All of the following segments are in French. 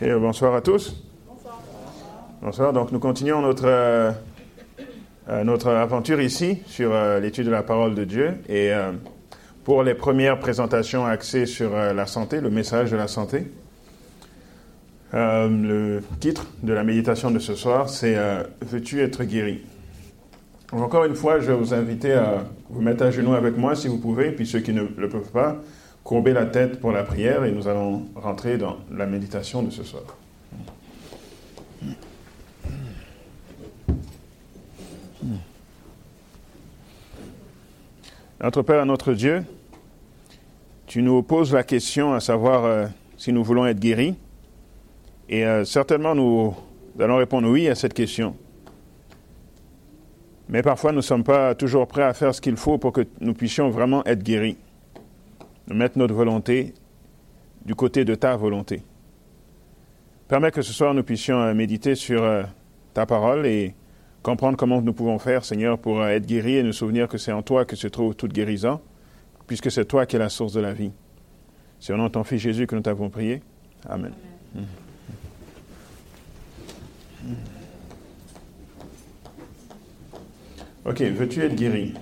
bonsoir à tous. Bonsoir. Bonsoir. Donc nous continuons notre, euh, euh, notre aventure ici sur euh, l'étude de la parole de Dieu. Et pour les premières présentations axées sur la santé, le message de la santé, le titre de la méditation de ce soir, c'est Veux-tu être guéri? Encore une fois, je vais vous inviter à vous mettre à genoux avec moi si vous pouvez, puis ceux qui ne le peuvent pas, courber la tête pour la prière et nous allons rentrer dans la méditation de ce soir. Notre Père notre Dieu, tu nous poses la question à savoir euh, si nous voulons être guéris. Et euh, certainement, nous allons répondre oui à cette question. Mais parfois, nous ne sommes pas toujours prêts à faire ce qu'il faut pour que nous puissions vraiment être guéris mettre notre volonté du côté de ta volonté. Permets que ce soir nous puissions euh, méditer sur euh, ta parole et comprendre comment nous pouvons faire, Seigneur, pour euh, être guéris et nous souvenir que c'est en toi que se trouve toute guérison, puisque c'est toi qui es la source de la vie. C'est au nom de ton Fils Jésus que nous t'avons prié. Amen. Ok, veux-tu être guéri?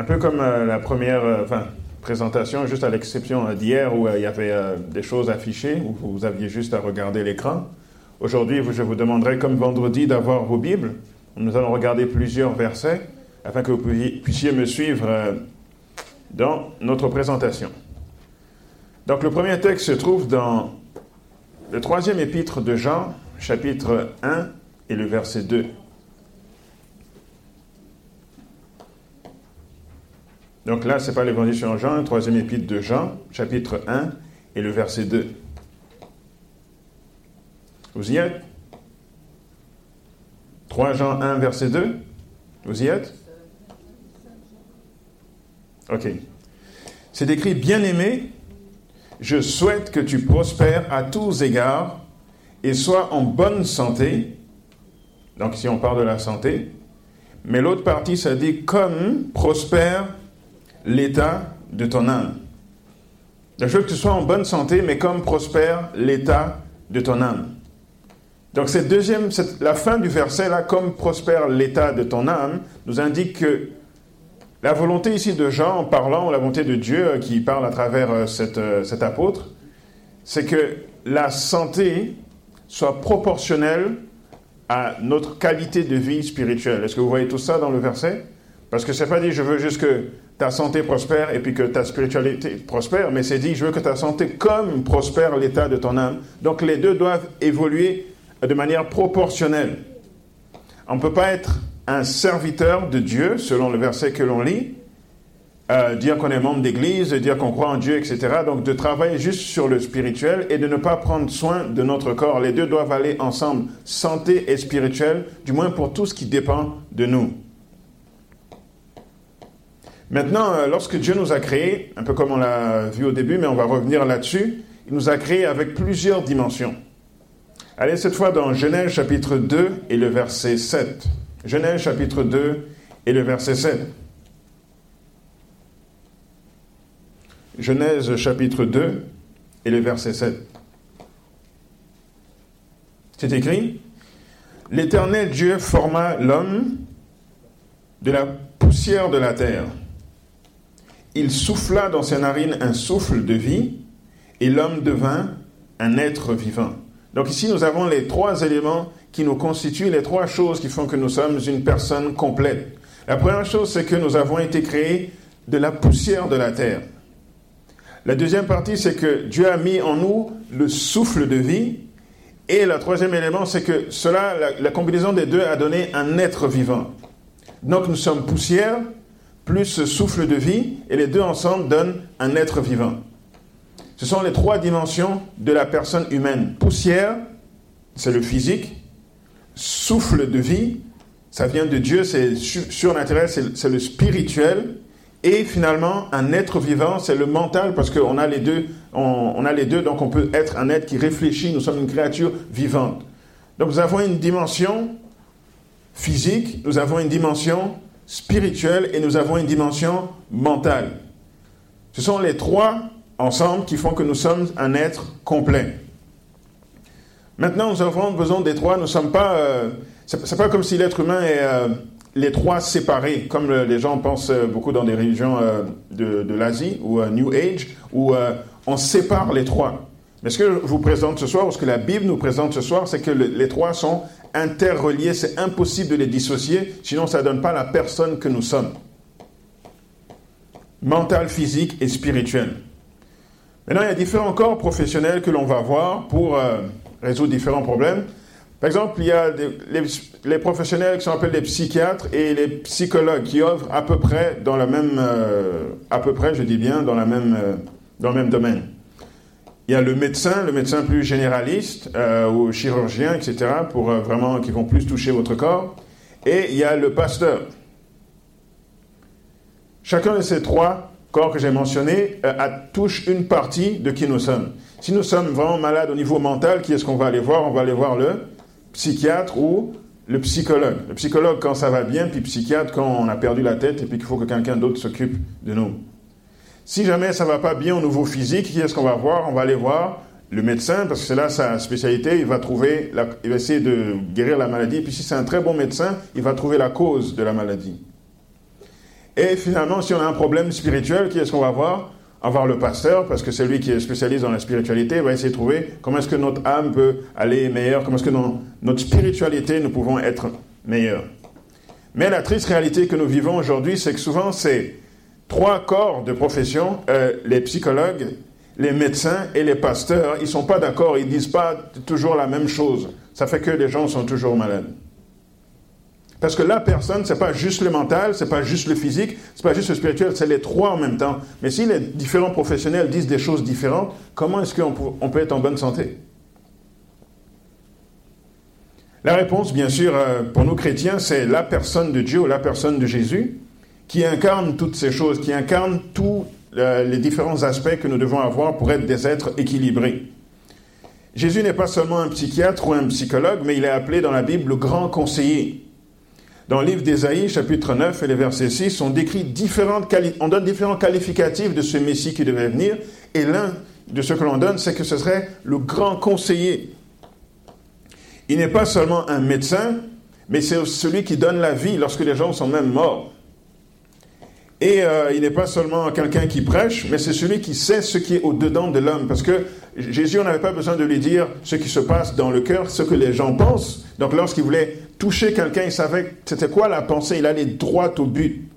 Un peu comme euh, la première euh, présentation, juste à l'exception euh, d'hier où il y avait des choses affichées, où vous aviez juste à regarder l'écran. Aujourd'hui, je vous demanderai, comme vendredi, d'avoir vos Bibles. Nous allons regarder plusieurs versets afin que vous puissiez me suivre dans notre présentation. Donc le premier texte se trouve dans le troisième épître de Jean, chapitre 1 et le verset 2. Donc là, ce n'est pas l'évangile selon Jean, troisième épître de Jean, chapitre 1 et le verset 2. Vous y êtes? 3 Jean 1, verset 2 Vous y êtes? Ok. C'est écrit, bien-aimé, je souhaite que tu prospères à tous égards et sois en bonne santé. Donc si on parle de la santé. Mais l'autre partie, ça dit comme prospère l'état de ton âme. Je veux que tu sois en bonne santé, mais comme prospère l'état de ton âme. Donc cette deuxième, la fin du verset là, comme prospère l'état de ton âme, nous indique que la volonté ici de Jean, en parlant, la volonté de Dieu euh, qui parle à travers euh, euh, cet apôtre, c'est que la santé soit proportionnelle à notre qualité de vie spirituelle. Est-ce que vous voyez tout ça dans le verset? Parce que c'est pas dit je veux juste que ta santé prospère et puis que ta spiritualité prospère, mais c'est dit, je veux que ta santé comme prospère l'état de ton âme. Donc les deux doivent évoluer de manière proportionnelle. On ne peut pas être un serviteur de Dieu, selon le verset que l'on lit, euh, dire qu'on est membre d'église, dire qu'on croit en Dieu, etc. Donc de travailler juste sur le spirituel et de ne pas prendre soin de notre corps. Les deux doivent aller ensemble, santé et spirituel, du moins pour tout ce qui dépend de nous. Maintenant, euh, lorsque Dieu nous a créés, un peu comme on l'a vu au début, mais on va revenir là-dessus, il nous a créés avec plusieurs dimensions. Allez cette fois dans Genèse chapitre 2 et le verset 7. Genèse chapitre 2 et le verset 7. Genèse chapitre 2 et le verset 7. C'est écrit, L'Éternel Dieu forma l'homme de la poussière de la terre il souffla dans ses narines un souffle de vie et l'homme devint un être vivant. Donc ici, nous avons les trois éléments qui nous constituent, les trois choses qui font que nous sommes une personne complète. La première chose, c'est que nous avons été créés de la poussière de la terre. La deuxième partie, c'est que Dieu a mis en nous le souffle de vie. Et le troisième élément, c'est que cela, la, la combinaison des deux a donné un être vivant. Donc nous sommes poussière, plus souffle de vie, et les deux ensemble donnent un être vivant. Ce sont les trois dimensions de la personne humaine. Poussière, c'est le physique. Souffle de vie, ça vient de Dieu, c'est surnaturel, c'est le spirituel. Et finalement, un être vivant, c'est le mental, parce qu'on a les deux, on, a les deux, donc on peut être un être qui réfléchit. Nous sommes une créature vivante. Donc nous avons une dimension physique, nous avons une dimension spirituelle et nous avons une dimension mentale. Ce sont les trois ensemble qui font que nous sommes un être complet. Maintenant, nous avons besoin des trois. Nous sommes pas. Euh, c'est pas comme si l'être humain est euh, les trois séparés, comme les gens pensent euh, beaucoup dans des religions de, de l'Asie ou New Age, où on sépare les trois. Mais ce que je vous présente ce soir, ou ce que la Bible nous présente ce soir, c'est que les trois sont interreliés. C'est impossible de les dissocier, sinon ça ne donne pas la personne que nous sommes. Mental, physique et spirituel. Maintenant, il y a différents corps professionnels que l'on va voir pour résoudre différents problèmes. Par exemple, il y a les, professionnels qui sont appelés les psychiatres et les psychologues qui œuvrent à peu près dans la même, euh, à peu près, je dis bien, dans, la même, euh, dans le même domaine. Il y a le médecin, le médecin plus généraliste, euh, ou chirurgien, etc., pour vraiment qui vont plus toucher votre corps. Et il y a le pasteur. Chacun de ces trois corps que j'ai mentionnés touche une partie de qui nous sommes. Si nous sommes vraiment malades au niveau mental, qui est-ce qu'on va aller voir? On va aller voir le psychiatre ou le psychologue. Le psychologue quand ça va bien, puis psychiatre quand on a perdu la tête et puis qu'il faut que quelqu'un d'autre s'occupe de nous. Si jamais ça va pas bien au niveau physique, qui est-ce qu'on va voir? On va aller voir le médecin, parce que c'est là sa spécialité, il va trouver, il va essayer de guérir la maladie, puis si c'est un très bon médecin, il va trouver la cause de la maladie. Et finalement, si on a un problème spirituel, qui est-ce qu'on va voir? Avoir le pasteur, parce que c'est lui qui est spécialiste dans la spiritualité, va essayer de trouver comment est-ce que notre âme peut aller meilleure, comment est-ce que dans notre spiritualité, nous pouvons être meilleurs. Mais la triste réalité que nous vivons aujourd'hui, c'est que souvent, ces trois corps de profession, euh, les psychologues, les médecins et les pasteurs, ils ne sont pas d'accord, ils ne disent pas toujours la même chose. Ça fait que les gens sont toujours malades. Parce que la personne, c'est pas juste le mental, c'est pas juste le physique, c'est pas juste le spirituel, c'est les trois en même temps. Mais si les différents professionnels disent des choses différentes, comment est-ce qu'on peut, être en bonne santé? La réponse, bien sûr, euh, pour nous chrétiens, c'est la personne de Dieu ou la personne de Jésus qui incarne toutes ces choses, qui incarne tous euh, les différents aspects que nous devons avoir pour être des êtres équilibrés. Jésus n'est pas seulement un psychiatre ou un psychologue, mais il est appelé dans la Bible le grand conseiller. Dans le livre d'Ésaïe, chapitre 9 et les versets 6, on décrit différentes on donne différents qualificatifs de ce Messie qui devait venir, et l'un de ceux que l'on donne, c'est que ce serait le grand conseiller. Il n'est pas seulement un médecin, mais c'est celui qui donne la vie lorsque les gens sont même morts. Et euh, il n'est pas seulement quelqu'un qui prêche, mais c'est celui qui sait ce qui est au-dedans de l'homme. Parce que Jésus, on n'avait pas besoin de lui dire ce qui se passe dans le cœur, ce que les gens pensent. Donc lorsqu'il voulait toucher quelqu'un, il savait c'était quoi la pensée, il allait droit au but.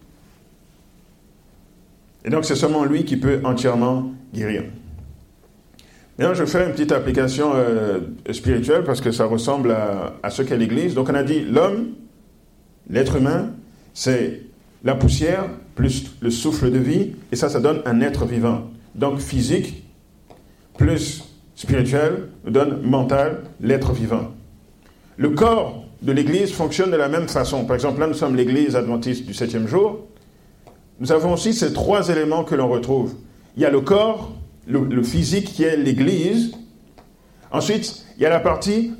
Et donc c'est seulement lui qui peut entièrement guérir. Maintenant, je fais une petite application euh, spirituelle parce que ça ressemble à, à ce qu'est l'Église. Donc on a dit l'homme, l'être humain, c'est la poussière plus le souffle de vie, et ça, ça donne un être vivant. Donc physique plus spirituel nous donne mental, l'être vivant. Le corps de l'Église fonctionne de la même façon. Par exemple, là, nous sommes l'Église adventiste du septième jour. Nous avons aussi ces trois éléments que l'on retrouve. Il y a le corps, le, physique qui est l'Église. Ensuite, il y a la partie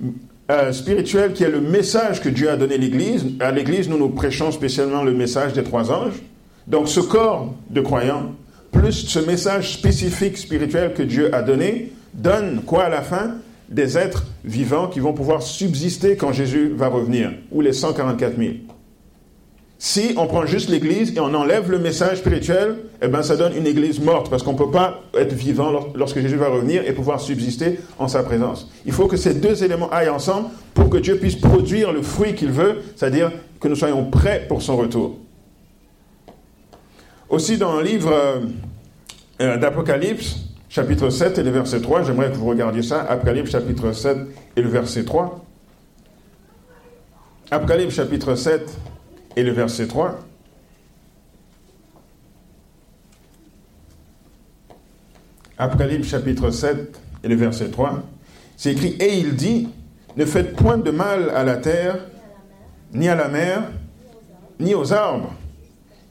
euh, spirituelle qui est le message que Dieu a donné à l'Église. À l'Église, nous nous prêchons spécialement le message des trois anges. Donc ce corps de croyants, plus ce message spécifique spirituel que Dieu a donné, donne quoi à la fin? Des êtres vivants qui vont pouvoir subsister quand Jésus va revenir, ou les 144 000. Si on prend juste l'Église et on enlève le message spirituel, eh ben ça donne une Église morte, parce qu'on ne peut pas être vivant lorsque Jésus va revenir et pouvoir subsister en sa présence. Il faut que ces deux éléments aillent ensemble pour que Dieu puisse produire le fruit qu'il veut, c'est-à-dire que nous soyons prêts pour son retour. Aussi dans le livre euh, euh, d'Apocalypse, chapitre 7 et le verset 3, j'aimerais que vous regardiez ça, Apocalypse chapitre 7 et le verset 3. Apocalypse chapitre 7 et le verset 3. Apocalypse chapitre 7 et le verset 3. C'est écrit, et il dit, ne faites point de mal à la terre, ni à la mer, ni aux arbres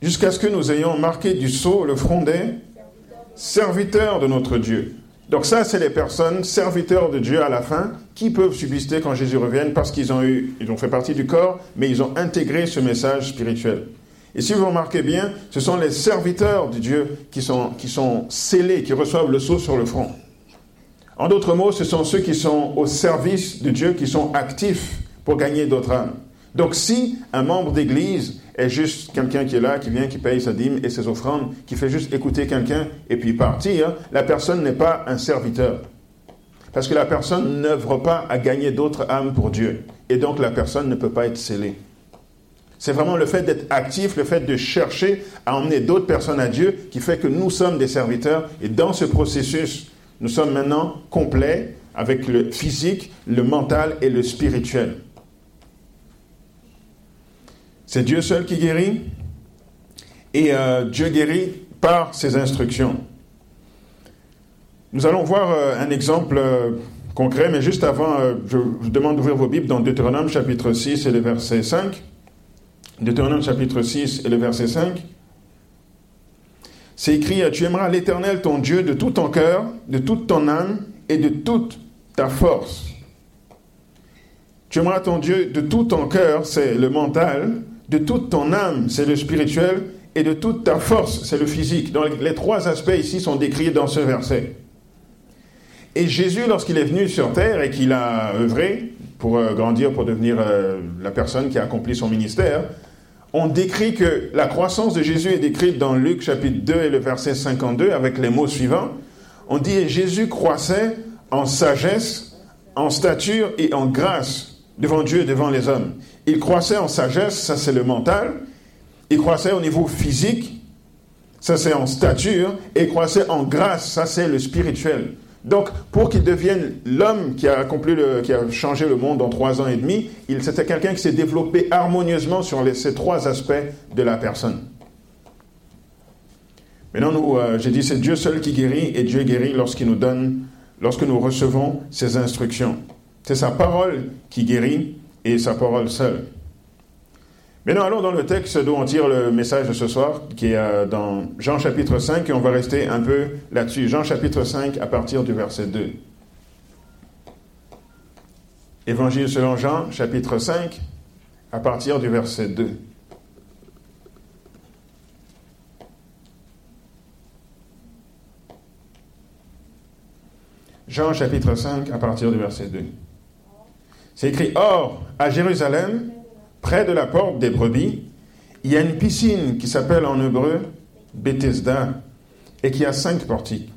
jusqu'à ce que nous ayons marqué du sceau le front des serviteurs de notre Dieu. Donc ça, c'est les personnes serviteurs de Dieu à la fin qui peuvent subsister quand Jésus revienne parce qu'ils ont eu, ont fait partie du corps, mais ils ont intégré ce message spirituel. Et si vous remarquez bien, ce sont les serviteurs de Dieu qui sont, qui sont scellés, qui reçoivent le sceau sur le front. En d'autres mots, ce sont ceux qui sont au service de Dieu, qui sont actifs pour gagner d'autres âmes. Donc si un membre d'église est juste quelqu'un qui est là, qui vient, qui paye sa dîme et ses offrandes, qui fait juste écouter quelqu'un et puis partir, la personne n'est pas un serviteur. Parce que la personne n'œuvre pas à gagner d'autres âmes pour Dieu. Et donc la personne ne peut pas être scellée. C'est vraiment le fait d'être actif, le fait de chercher à emmener d'autres personnes à Dieu qui fait que nous sommes des serviteurs. Et dans ce processus, nous sommes maintenant complets avec le physique, le mental et le spirituel. C'est Dieu seul qui guérit. Et euh, Dieu guérit par ses instructions. Nous allons voir euh, un exemple euh, concret, mais juste avant, je vous demande d'ouvrir vos Bibles dans Deutéronome chapitre 6 et le verset 5. Deutéronome chapitre 6 et le verset 5. C'est écrit, tu aimeras l'Éternel ton Dieu de tout ton cœur, de toute ton âme et de toute ta force. Tu aimeras ton Dieu de tout ton cœur, c'est le mental, de toute ton âme, c'est le spirituel, et de toute ta force, c'est le physique. Donc les trois aspects ici sont décrits dans ce verset. Et Jésus, lorsqu'il est venu sur terre et qu'il a œuvré pour euh, grandir, pour devenir euh, la personne qui a accompli son ministère, on décrit que la croissance de Jésus est décrite dans Luc chapitre 2 et le verset 52 avec les mots suivants. On dit Jésus croissait en sagesse, en stature et en grâce devant Dieu et devant les hommes. Il croissait en sagesse, ça c'est le mental. Il croissait au niveau physique, ça c'est en stature. Et il croissait en grâce, ça c'est le spirituel. Donc, pour qu'il devienne l'homme qui a accompli le, qui a changé le monde en trois ans et demi, c'était quelqu'un qui s'est développé harmonieusement sur ces trois aspects de la personne. Maintenant, nous, euh, j'ai dit, c'est Dieu seul qui guérit et Dieu guérit lorsqu'il nous donne, lorsque nous recevons ses instructions. C'est sa parole qui guérit et sa parole seule. Maintenant, allons dans le texte dont on tire le message de ce soir, qui est euh, dans Jean chapitre 5, et on va rester un peu là-dessus. Jean chapitre 5 à partir du verset 2. Évangile selon Jean chapitre 5 à partir du verset 2. Jean chapitre 5 à partir du verset 2. C'est écrit, Or, à Jérusalem, près de la porte des brebis, il y a une piscine qui s'appelle en hébreu Bethesda et qui a cinq portiques.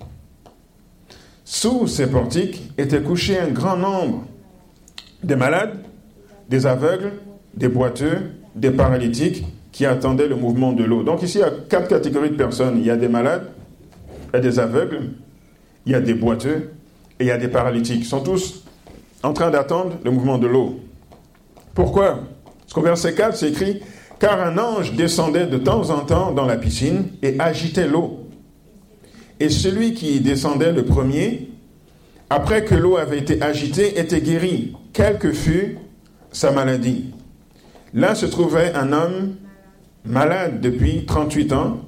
Sous ces portiques était couché un grand nombre de malades, des aveugles, des boiteux, des paralytiques qui attendaient le mouvement de l'eau. Donc ici, il y a quatre catégories de personnes. Il y a des malades, il y a des aveugles, il y a des boiteux et il y a des paralytiques. Ils sont tous en train d'attendre le mouvement de l'eau. Pourquoi? Parce qu'au verset 4, c'est écrit Car un ange descendait de temps en temps dans la piscine et agitait l'eau. Et celui qui descendait le premier, après que l'eau avait été agitée, était guéri, quelle que fût sa maladie. Là se trouvait un homme malade depuis 38 ans.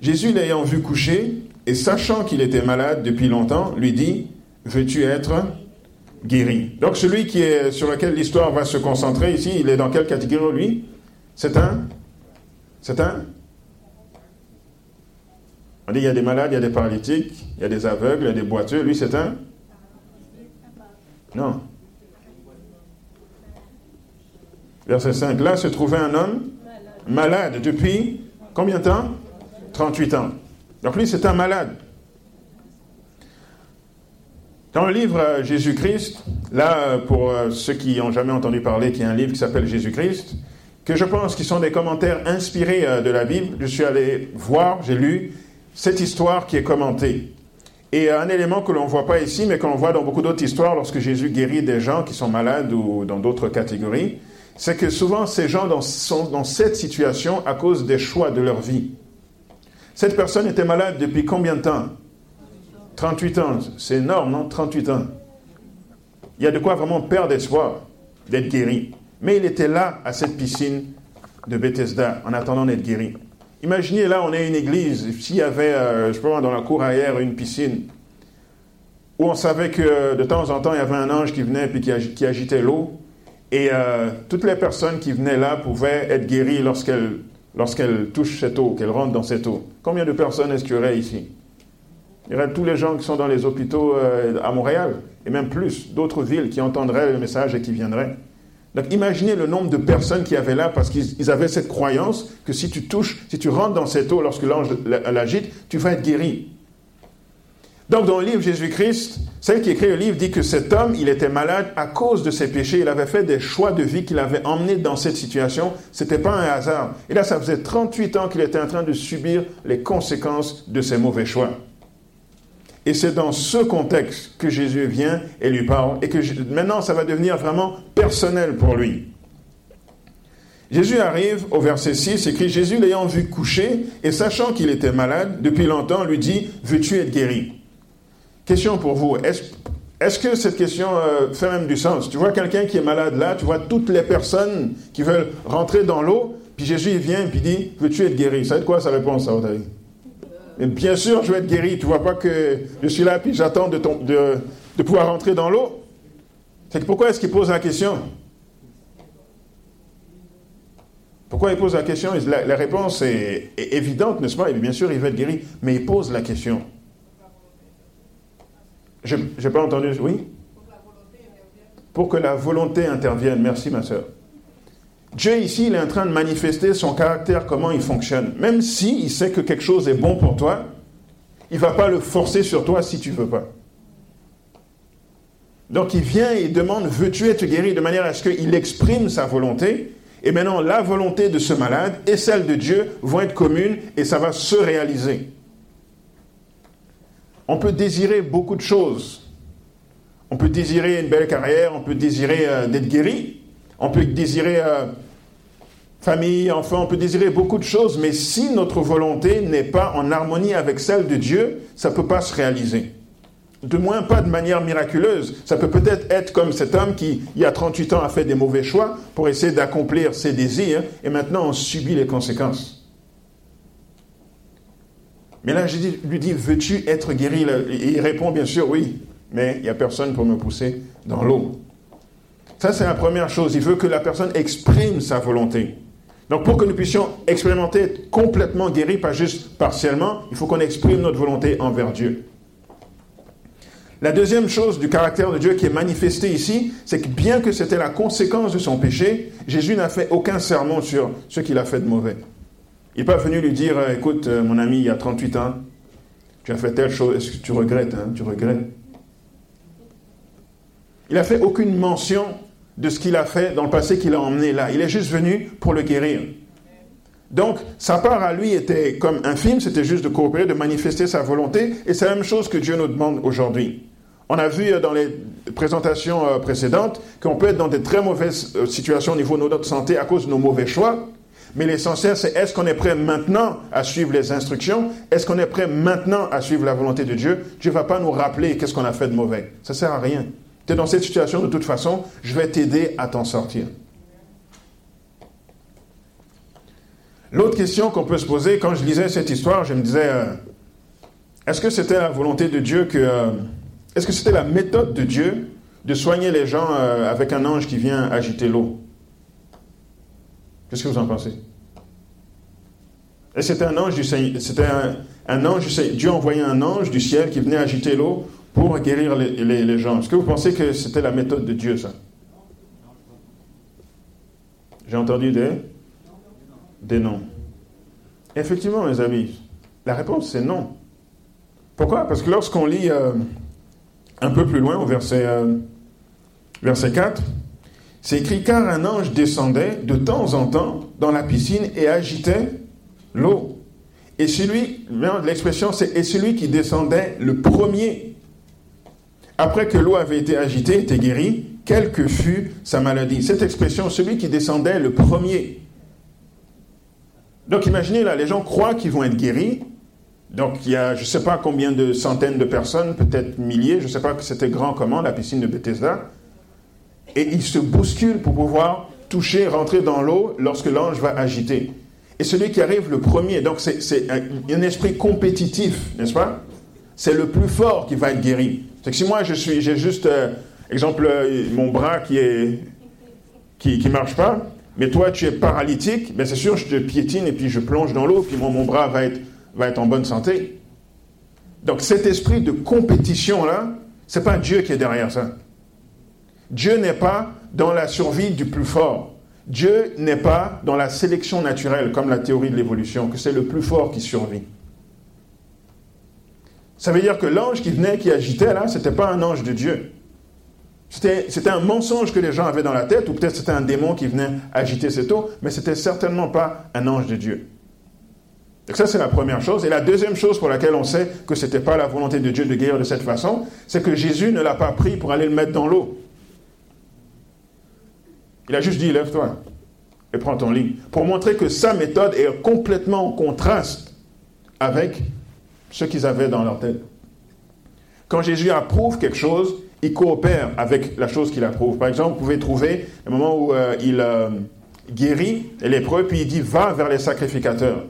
Jésus l'ayant vu coucher et sachant qu'il était malade depuis longtemps, lui dit, veux-tu être guéri. Donc celui qui est, sur lequel l'histoire va se concentrer ici, il est dans quelle catégorie lui? C'est un? C'est un? On dit il y a des malades, il y a des paralytiques, il y a des aveugles, il y a des boiteux. Lui c'est un? Non. Verset 5. Là se trouvait un homme malade depuis combien de temps? 38 ans. Donc lui c'est un malade. Dans le livre euh, Jésus-Christ, là, euh, pour euh, ceux qui n'ont jamais entendu parler, qu'il y a un livre qui s'appelle Jésus-Christ, que je pense qui sont des commentaires inspirés de la Bible, je suis allé voir, j'ai lu cette histoire qui est commentée. Et un élément que l'on ne voit pas ici, mais qu'on voit dans beaucoup d'autres histoires lorsque Jésus guérit des gens qui sont malades ou dans d'autres catégories, c'est que souvent ces gens sont dans cette situation à cause des choix de leur vie. Cette personne était malade depuis combien de temps? 38 ans, c'est énorme, non? 38 ans. Il y a de quoi vraiment perdre espoir d'être guéri. Mais il était là, à cette piscine de Bethesda, en attendant d'être guéri. Imaginez, là, on est une église. S'il y avait, euh, je pas, dans la cour arrière, une piscine, où on savait que de temps en temps, il y avait un ange qui venait et qui, agitait l'eau, et euh, toutes les personnes qui venaient là pouvaient être guéries lorsqu'elles lorsqu'elle touche cette eau, qu'elle rentre dans cette eau Combien de personnes est-ce qu'il y aurait ici? Il y aurait tous les gens qui sont dans les hôpitaux euh, à Montréal, et même plus, d'autres villes qui entendraient le message et qui viendraient. Donc imaginez le nombre de personnes qui avaient là parce qu'ils avaient cette croyance que si tu touches, si tu rentres dans cette eau lorsque l'ange l'agite, tu vas être guéri. Donc dans le livre Jésus-Christ, celle qui écrit le livre dit que cet homme, il était malade à cause de ses péchés, il avait fait des choix de vie qui l'avaient emmené dans cette situation, c'était pas un hasard. Et là, ça faisait 38 ans qu'il était en train de subir les conséquences de ses mauvais choix. Et c'est dans ce contexte que Jésus vient et lui parle, et que maintenant ça va devenir vraiment personnel pour lui. Jésus arrive au verset 6, écrit Jésus l'ayant vu coucher et sachant qu'il était malade depuis longtemps, lui dit Veux-tu être guéri? Question pour vous. Est-ce que cette question euh, fait même du sens? Tu vois quelqu'un qui est malade là, tu vois toutes les personnes qui veulent rentrer dans l'eau, puis Jésus vient et dit Veux-tu être guéri? Ça va être quoi sa réponse à votre avis? Bien sûr, je vais être guéri. Tu vois pas que je suis là puis j'attends de, pouvoir rentrer dans l'eau? C'est pourquoi est-ce qu'il pose la question? Pourquoi il pose la question? La, réponse est, évidente, n'est-ce pas? Bien sûr, il veut être guéri, mais il pose la question. Je n'ai pas entendu. Oui? Pour que la volonté intervienne. Merci, ma soeur. Dieu ici, il est en train de manifester son caractère, comment il fonctionne. Même si il sait que quelque chose est bon pour toi, il ne va pas le forcer sur toi si tu ne veux pas. Donc il vient et demande, veux-tu être guéri de manière à ce qu'il exprime sa volonté? Et maintenant, la volonté de ce malade et celle de Dieu vont être communes et ça va se réaliser. On peut désirer beaucoup de choses. On peut désirer une belle carrière, on peut désirer euh, d'être guéri, on peut désirer euh, famille, enfant, on peut désirer beaucoup de choses, mais si notre volonté n'est pas en harmonie avec celle de Dieu, ça ne peut pas se réaliser. De moins pas de manière miraculeuse. Ça peut peut-être être comme cet homme qui, il y a 38 ans, a fait des mauvais choix pour essayer d'accomplir ses désirs, et maintenant on subit les conséquences. Mais là, je lui dis, veux-tu être guéri? Il répond, bien sûr, oui, mais il n'y a personne pour me pousser dans l'eau. Ça, c'est la première chose. Il veut que la personne exprime sa volonté. Donc, pour que nous puissions expérimenter être complètement guéris, pas juste partiellement, il faut qu'on exprime notre volonté envers Dieu. La deuxième chose du caractère de Dieu qui est manifesté ici, c'est que bien que c'était la conséquence de son péché, Jésus n'a fait aucun sermon sur ce qu'il a fait de mauvais. Il n'est pas venu lui dire, euh, écoute, euh, mon ami, il y a 38 ans, tu as fait telle chose, est-ce que tu regrettes hein? Tu regrettes? Il n'a fait aucune mention de ce qu'il a fait dans le passé qu'il a emmené là. Il est juste venu pour le guérir. Donc, sa part à lui était comme infime, c'était juste de coopérer, de manifester sa volonté, et c'est la même chose que Dieu nous demande aujourd'hui. On a vu euh, dans les présentations euh, précédentes qu'on peut être dans de très mauvaises euh, situations au niveau de notre santé à cause de nos mauvais choix, mais l'essentiel c'est est-ce qu'on est prêt maintenant à suivre les instructions? Est-ce qu'on est prêt maintenant à suivre la volonté de Dieu? Dieu ne va pas nous rappeler qu'est-ce qu'on a fait de mauvais. Ça ne sert à rien dans cette situation, de toute façon, je vais t'aider à t'en sortir. L'autre question qu'on peut se poser, quand je lisais cette histoire, je me disais, euh, est-ce que c'était la volonté de Dieu que... Euh, est-ce que c'était la méthode de Dieu de soigner les gens euh, avec un ange qui vient agiter l'eau? Qu'est-ce que vous en pensez? Et c'était un ange du C'était un, un ange du Dieu envoyait un ange du ciel qui venait agiter l'eau pour guérir les, gens. Est-ce que vous pensez que c'était la méthode de Dieu, ça? J'ai entendu des, des noms. Effectivement, mes amis, la réponse c'est non. Pourquoi? Parce que lorsqu'on lit euh, un peu plus loin au verset, euh, verset 4, c'est écrit car un ange descendait de temps en temps dans la piscine et agitait l'eau. Et celui, l'expression c'est et celui qui descendait le premier après que l'eau avait été agitée, était guéri, quelle que fût sa maladie. Cette expression, celui qui descendait le premier. Donc imaginez là, les gens croient qu'ils vont être guéris. Donc il y a je ne sais pas combien de centaines de personnes, peut-être milliers, je ne sais pas que c'était grand comment, la piscine de Bethesda. Et ils se bousculent pour pouvoir toucher, rentrer dans l'eau lorsque l'ange va agiter. Et celui qui arrive le premier, donc c'est un, un esprit compétitif, n'est-ce pas? C'est le plus fort qui va être guéri. C'est que si moi je suis, j'ai juste, euh, exemple, euh, mon bras qui est, qui, qui marche pas, mais toi tu es paralytique, ben c'est sûr, je te piétine et puis je plonge dans l'eau, puis mon, mon bras va être, va être en bonne santé. Donc cet esprit de compétition-là, c'est pas Dieu qui est derrière ça. Dieu n'est pas dans la survie du plus fort. Dieu n'est pas dans la sélection naturelle, comme la théorie de l'évolution, que c'est le plus fort qui survit. Ça veut dire que l'ange qui venait, qui agitait là, ce n'était pas un ange de Dieu. C'était un mensonge que les gens avaient dans la tête, ou peut-être c'était un démon qui venait agiter cette eau, mais c'était certainement pas un ange de Dieu. Donc ça, c'est la première chose. Et la deuxième chose pour laquelle on sait que ce n'était pas la volonté de Dieu de guérir de cette façon, c'est que Jésus ne l'a pas pris pour aller le mettre dans l'eau. Il a juste dit, lève-toi et prends ton lit. Pour montrer que sa méthode est complètement en contraste avec ce qu'ils avaient dans leur tête. Quand Jésus approuve quelque chose, il coopère avec la chose qu'il approuve. Par exemple, vous pouvez trouver le moment où euh, il euh, guérit les lépreux, puis il dit va vers les sacrificateurs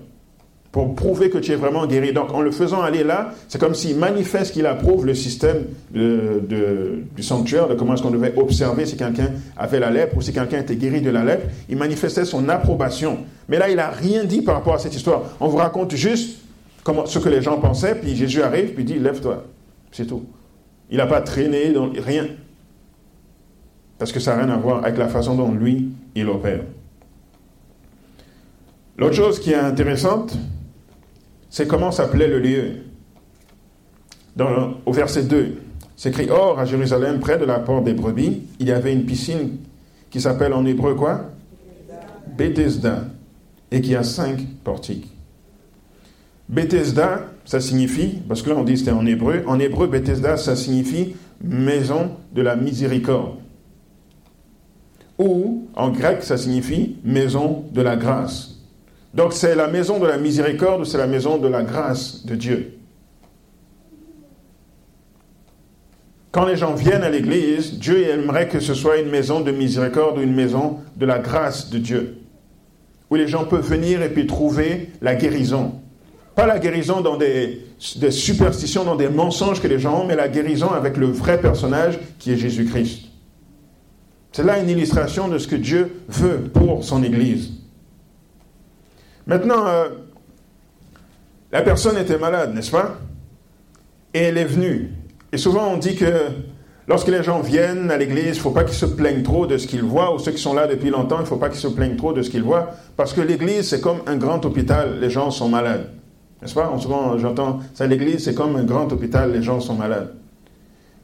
pour prouver que tu es vraiment guéri. Donc en le faisant aller là, c'est comme s'il manifeste qu'il approuve le système du sanctuaire, de comment est-ce qu'on devait observer si quelqu'un avait la lèpre ou si quelqu'un était guéri de la lèpre. Il manifestait son approbation. Mais là, il n'a rien dit par rapport à cette histoire. On vous raconte juste ce que les gens pensaient, puis Jésus arrive, puis dit lève-toi. C'est tout. Il n'a pas traîné, dans, rien. Parce que ça n'a rien à voir avec la façon dont lui, il opère. L'autre chose qui est intéressante, c'est comment s'appelait le lieu. Au verset 2, c'est écrit Or, à Jérusalem, près de la porte des brebis, il y avait une piscine qui s'appelle en hébreu quoi? Bethesda, et qui a cinq portiques. Bethesda, ça signifie, parce que là on dit c'était en hébreu, en hébreu, Bethesda, ça signifie maison de la miséricorde. Ou en grec, ça signifie maison de la grâce. Donc c'est la maison de la miséricorde c'est la maison de la grâce de Dieu. Quand les gens viennent à l'église, Dieu aimerait que ce soit une maison de miséricorde ou une maison de la grâce de Dieu. Où les gens peuvent venir et puis trouver la guérison. Pas la guérison dans des, superstitions, dans des mensonges que les gens ont, mais la guérison avec le vrai personnage qui est Jésus-Christ. C'est là une illustration de ce que Dieu veut pour son Église. Maintenant, euh, la personne était malade, n'est-ce pas? Et elle est venue. Et souvent on dit que lorsque les gens viennent à l'église, il ne faut pas qu'ils se plaignent trop de ce qu'ils voient, ou ceux qui sont là depuis longtemps, il ne faut pas qu'ils se plaignent trop de ce qu'ils voient, parce que l'église, c'est comme un grand hôpital, les gens sont malades. N'est-ce pas? Souvent j'entends ça, l'église, c'est comme un grand hôpital, les gens sont malades.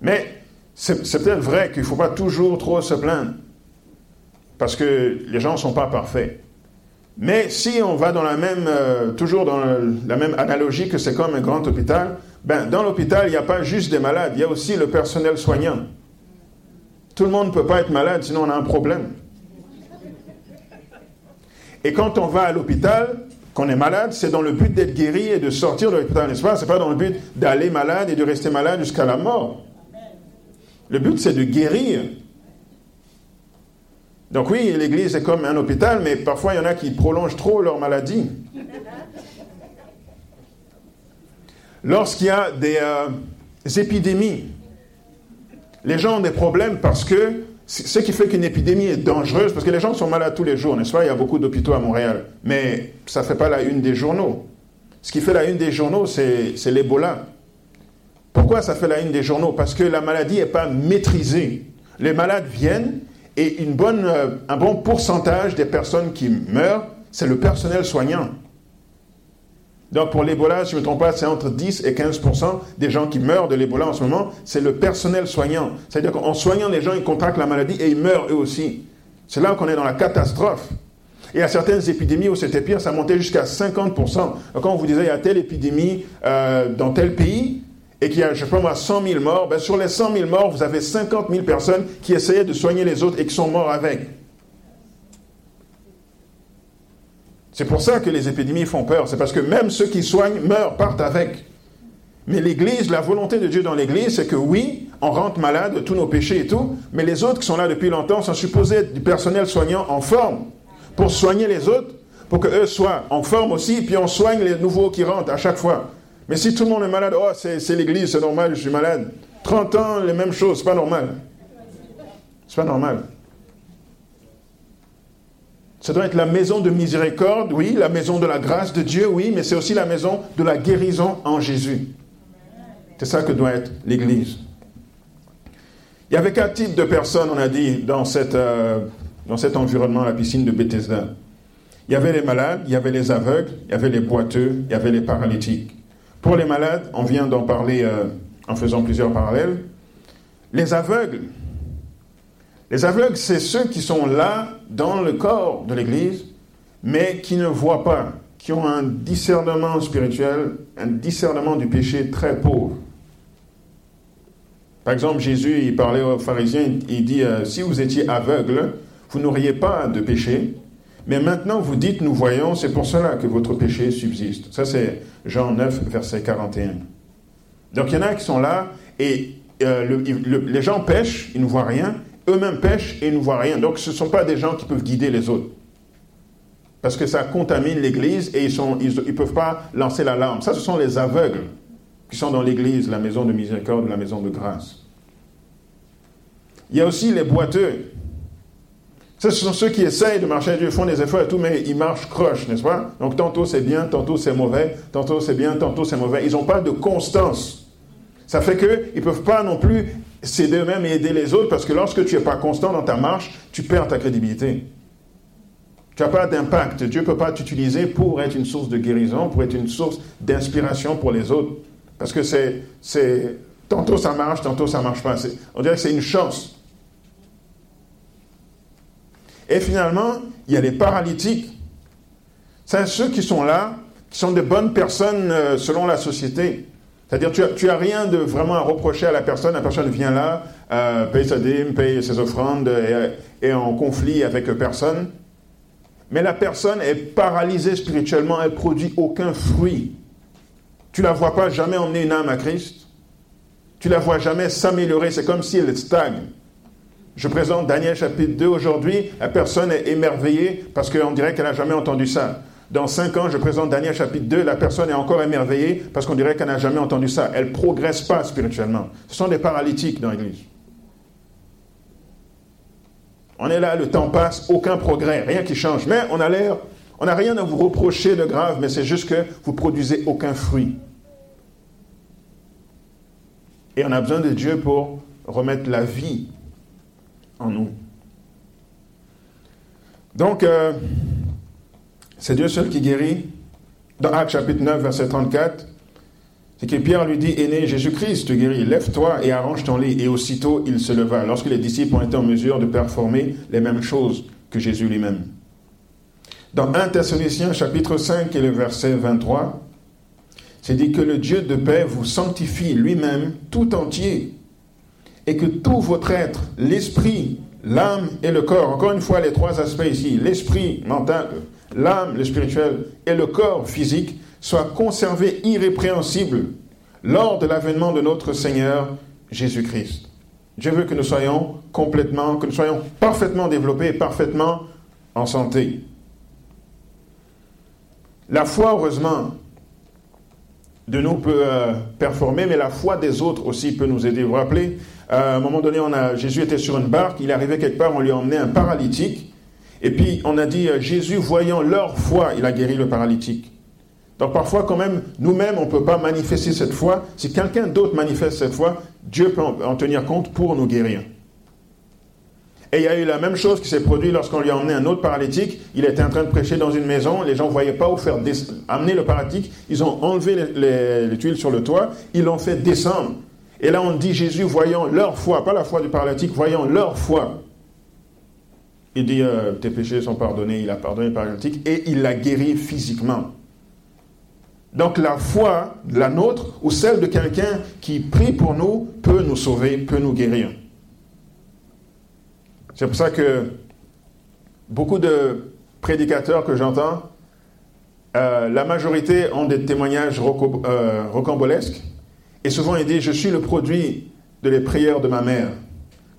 Mais c'est peut-être vrai qu'il ne faut pas toujours trop se plaindre, parce que les gens ne sont pas parfaits. Mais si on va dans la même, euh, toujours dans la même analogie que c'est comme un grand hôpital, ben, dans l'hôpital, il n'y a pas juste des malades, il y a aussi le personnel soignant. Tout le monde ne peut pas être malade, sinon on a un problème. Et quand on va à l'hôpital, qu'on est malade, c'est dans le but d'être guéri et de sortir de l'hôpital, n'est-ce pas? Ce n'est pas dans le but d'aller malade et de rester malade jusqu'à la mort. Le but, c'est de guérir. Donc oui, l'Église est comme un hôpital, mais parfois il y en a qui prolongent trop leur maladie. Lorsqu'il y a des, euh, épidémies, les gens ont des problèmes parce que ce qui fait qu'une épidémie est dangereuse, parce que les gens sont malades tous les jours, n'est-ce pas? Il y a beaucoup d'hôpitaux à Montréal, mais ça ne fait pas la une des journaux. Ce qui fait la une des journaux, c'est l'Ebola. Pourquoi ça fait la une des journaux? Parce que la maladie n'est pas maîtrisée. Les malades viennent, et euh, un bon pourcentage des personnes qui meurent, c'est le personnel soignant. Donc pour l'Ebola, si je ne me trompe pas, c'est entre 10 et 15 des gens qui meurent de l'Ebola en ce moment, c'est le personnel soignant. C'est-à-dire qu'en soignant les gens, ils contractent la maladie et ils meurent eux aussi. C'est là qu'on est dans la catastrophe. Et à certaines épidémies où c'était pire, ça montait jusqu'à 50% Quand on vous disait il y a telle épidémie euh, dans tel pays, et qu'il y a, je sais pas moi, 100 000 morts, ben sur les 100 000 morts, vous avez 50 000 personnes qui essayaient de soigner les autres et qui sont morts avec. C'est pour ça que les épidémies font peur. C'est parce que même ceux qui soignent meurent, partent avec. Mais l'Église, la volonté de Dieu dans l'Église, c'est que oui, on rentre malade de tous nos péchés et tout, mais les autres qui sont là depuis longtemps sont supposés être du personnel soignant en forme pour soigner les autres, pour qu'eux soient en forme aussi, puis on soigne les nouveaux qui rentrent à chaque fois. Mais si tout le monde est malade, oh, c'est l'église, c'est normal, je suis malade. 30 ans, les mêmes choses, c'est pas normal. C'est pas normal. Ça doit être la maison de miséricorde, oui, la maison de la grâce de Dieu, oui, mais c'est aussi la maison de la guérison en Jésus. C'est ça que doit être l'Église. Il y avait quatre types de personnes, on a dit, dans, cette, euh, dans cet environnement, la piscine de Bethesda. Il y avait les malades, il y avait les aveugles, il y avait les boiteux, il y avait les paralytiques. Pour les malades, on vient d'en parler euh, en faisant plusieurs parallèles. Les aveugles, les aveugles, c'est ceux qui sont là dans le corps de l'Église, mais qui ne voient pas, qui ont un discernement spirituel, un discernement du péché très pauvre. Par exemple, Jésus, il parlait aux pharisiens, il dit, euh, si vous étiez aveugle, vous n'auriez pas de péché, mais maintenant vous dites, nous voyons, c'est pour cela que votre péché subsiste. Ça, c'est Jean 9, verset 41. Donc il y en a qui sont là, et euh, les gens pêchent, ils ne voient rien, eux-mêmes pêchent et ne voient rien. Donc ce ne sont pas des gens qui peuvent guider les autres. Parce que ça contamine l'Église et ils ne ils, peuvent pas lancer l'alarme. Ça, ce sont les aveugles qui sont dans l'Église, la maison de miséricorde, la maison de grâce. Il y a aussi les boiteux. ce sont ceux qui essayent de marcher Dieu, font des efforts et tout, mais ils marchent croche, n'est-ce pas? Donc tantôt c'est bien, tantôt c'est mauvais, tantôt c'est bien, tantôt c'est mauvais. Ils n'ont pas de constance. Ça fait qu'ils ne peuvent pas non plus s'aider eux-mêmes aider les autres, parce que lorsque tu n'es pas constant dans ta marche, tu perds ta crédibilité. Tu n'as pas d'impact. Dieu ne peut pas t'utiliser pour être une source de guérison, pour être une source d'inspiration pour les autres. Parce que c'est, tantôt ça marche, tantôt ça marche pas. on dirait que c'est une chance. Et finalement, il y a les paralytiques. C'est ceux qui sont là, qui sont de bonnes personnes euh, selon la société. C'est-à-dire, tu n'as as rien de vraiment à reprocher à la personne. La personne vient là, euh, paye sa dîme, paye ses offrandes, et est en conflit avec personne. Mais la personne est paralysée spirituellement, elle produit aucun fruit. Tu la vois pas jamais emmener une âme à Christ. Tu la vois jamais s'améliorer. C'est comme si elle stagne. Je présente Daniel chapitre 2 aujourd'hui. La personne est émerveillée parce qu'on dirait qu'elle n'a jamais entendu ça. Dans cinq ans, je présente Daniel chapitre 2. La personne est encore émerveillée parce qu'on dirait qu'elle n'a jamais entendu ça. Elle ne progresse pas spirituellement. Ce sont des paralytiques dans l'Église. On est là, le temps passe, aucun progrès, rien qui change. Mais on a l'air, on n'a rien à vous reprocher de grave, mais c'est juste que vous produisez aucun fruit. Et on a besoin de Dieu pour remettre la vie en nous. Donc, euh, c'est Dieu seul qui guérit. Dans Actes chapitre 9, verset 34, c'est que Pierre lui dit, Aîné, Jésus-Christ te guérit, lève-toi et arrange ton lit. Et aussitôt il se leva, lorsque les disciples ont été en mesure de performer les mêmes choses que Jésus lui-même. Dans 1 Thessaloniciens chapitre 5 et le verset 23, c'est dit que le Dieu de paix vous sanctifie lui-même tout entier et que tout votre être, l'esprit, l'âme et le corps, encore une fois les trois aspects ici, l'esprit mental, l'âme, le spirituel et le corps physique, soient conservés irrépréhensibles lors de l'avènement de notre Seigneur Jésus-Christ. Dieu veut que nous soyons complètement, que nous soyons parfaitement développés et parfaitement en santé. La foi, heureusement, de nous peut euh, performer, mais la foi des autres aussi peut nous aider. Vous vous rappelez, euh, à un moment donné, on Jésus était sur une barque, il arrivé quelque part, on lui a emmené un paralytique, et puis on a dit, euh, Jésus, voyant leur foi, il a guéri le paralytique. Donc parfois, quand même, nous-mêmes, on ne peut pas manifester cette foi. Si quelqu'un d'autre manifeste cette foi, Dieu peut en tenir compte pour nous guérir. Et il y a eu la même chose qui s'est produite lorsqu'on lui a emmené un autre paralytique. Il était en train de prêcher dans une maison. Les gens ne voyaient pas où faire amener le paralytique. Ils ont enlevé les, tuiles sur le toit. Ils l'ont fait descendre. Et là, on dit Jésus, voyant leur foi, pas la foi du paralytique, voyant leur foi. Il dit euh, Tes péchés sont pardonnés. Il a pardonné le paralytique et il l'a guéri physiquement. Donc la foi, la nôtre ou celle de quelqu'un qui prie pour nous, peut nous sauver, peut nous guérir. C'est pour ça que beaucoup de prédicateurs que j'entends, euh, la majorité ont des témoignages euh, rocambolesques. Et souvent, ils disent, je suis le produit de les prières de ma mère.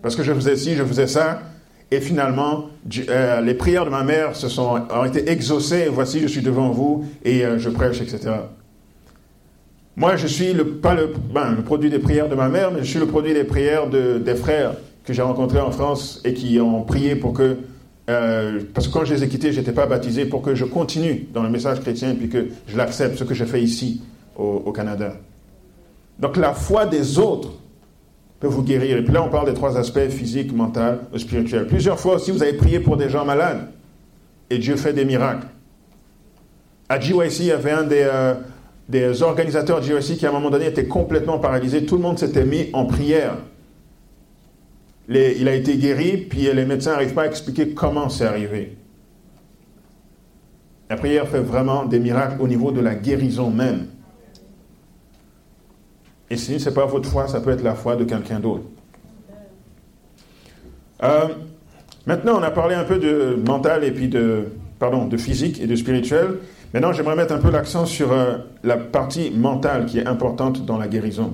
Parce que je faisais ci, je faisais ça. Et finalement, euh, les prières de ma mère se sont, ont été exaucées. voici, je suis devant vous et je prêche, etc. Moi, je suis le, pas le, ben, le, produit des prières de ma mère, mais je suis le produit des prières de, des frères que j'ai rencontrés en France et qui ont prié pour que euh, parce que quand je les ai quittés, je n'étais pas baptisé pour que je continue dans le message chrétien et puis que je l'accepte, ce que j'ai fait ici au, Canada. Donc la foi des autres peut vous guérir. Et puis là, on parle des trois aspects, physique, mental, spirituel. Plusieurs fois aussi, vous avez prié pour des gens malades et Dieu fait des miracles. À GYC, il y avait un des, euh, des organisateurs de GYC qui, à un moment donné, était complètement paralysé. Tout le monde s'était mis en prière il a été guéri, puis les médecins n'arrivent pas à expliquer comment c'est arrivé. La prière fait vraiment des miracles au niveau de la guérison même. Et si ce n'est pas votre foi, ça peut être la foi de quelqu'un d'autre. Euh, maintenant, on a parlé un peu de mental et puis de, pardon, de physique et de spirituel. Maintenant, j'aimerais mettre un peu l'accent sur euh, la partie mentale qui est importante dans la guérison.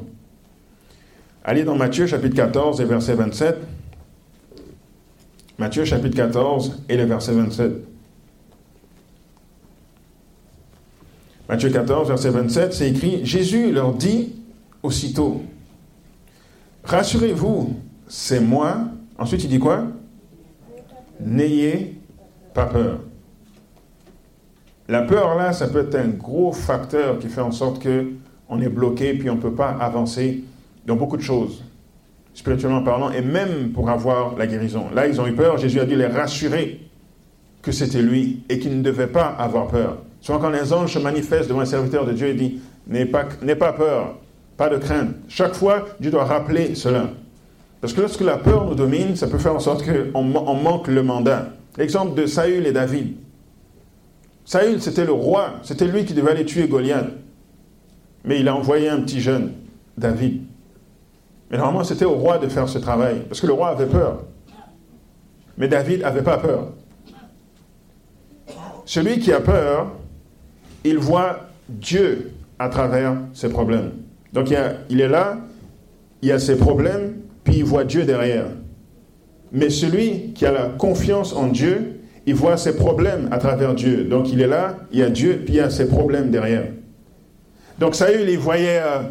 Allez dans Matthieu chapitre 14 et verset 27. Matthieu chapitre 14 et le verset 27. Matthieu 14, verset 27, c'est écrit, Jésus leur dit aussitôt, Rassurez-vous, c'est moi. Ensuite, il dit quoi? N'ayez pas peur. La peur, là, ça peut être un gros facteur qui fait en sorte que on est bloqué puis on ne peut pas avancer dans beaucoup de choses, spirituellement parlant, et même pour avoir la guérison. Là, ils ont eu peur. Jésus a dû les rassurer que c'était lui et qu'ils ne devaient pas avoir peur. Souvent, quand les anges se manifestent devant un serviteur de Dieu, il dit N'aie pas, pas peur, pas de crainte. Chaque fois, Dieu doit rappeler cela. Parce que lorsque la peur nous domine, ça peut faire en sorte qu'on on manque le mandat. L'exemple de Saül et David. Saül, c'était le roi, c'était lui qui devait aller tuer Goliath. Mais il a envoyé un petit jeune, David. Mais normalement, c'était au roi de faire ce travail, parce que le roi avait peur. Mais David n'avait pas peur. Celui qui a peur, il voit Dieu à travers ses problèmes. Donc il, est là, il a ses problèmes, puis il voit Dieu derrière. Mais celui qui a la confiance en Dieu, il voit ses problèmes à travers Dieu. Donc il est là, il y a Dieu, puis il y a ses problèmes derrière. Donc Saül, il voyait euh,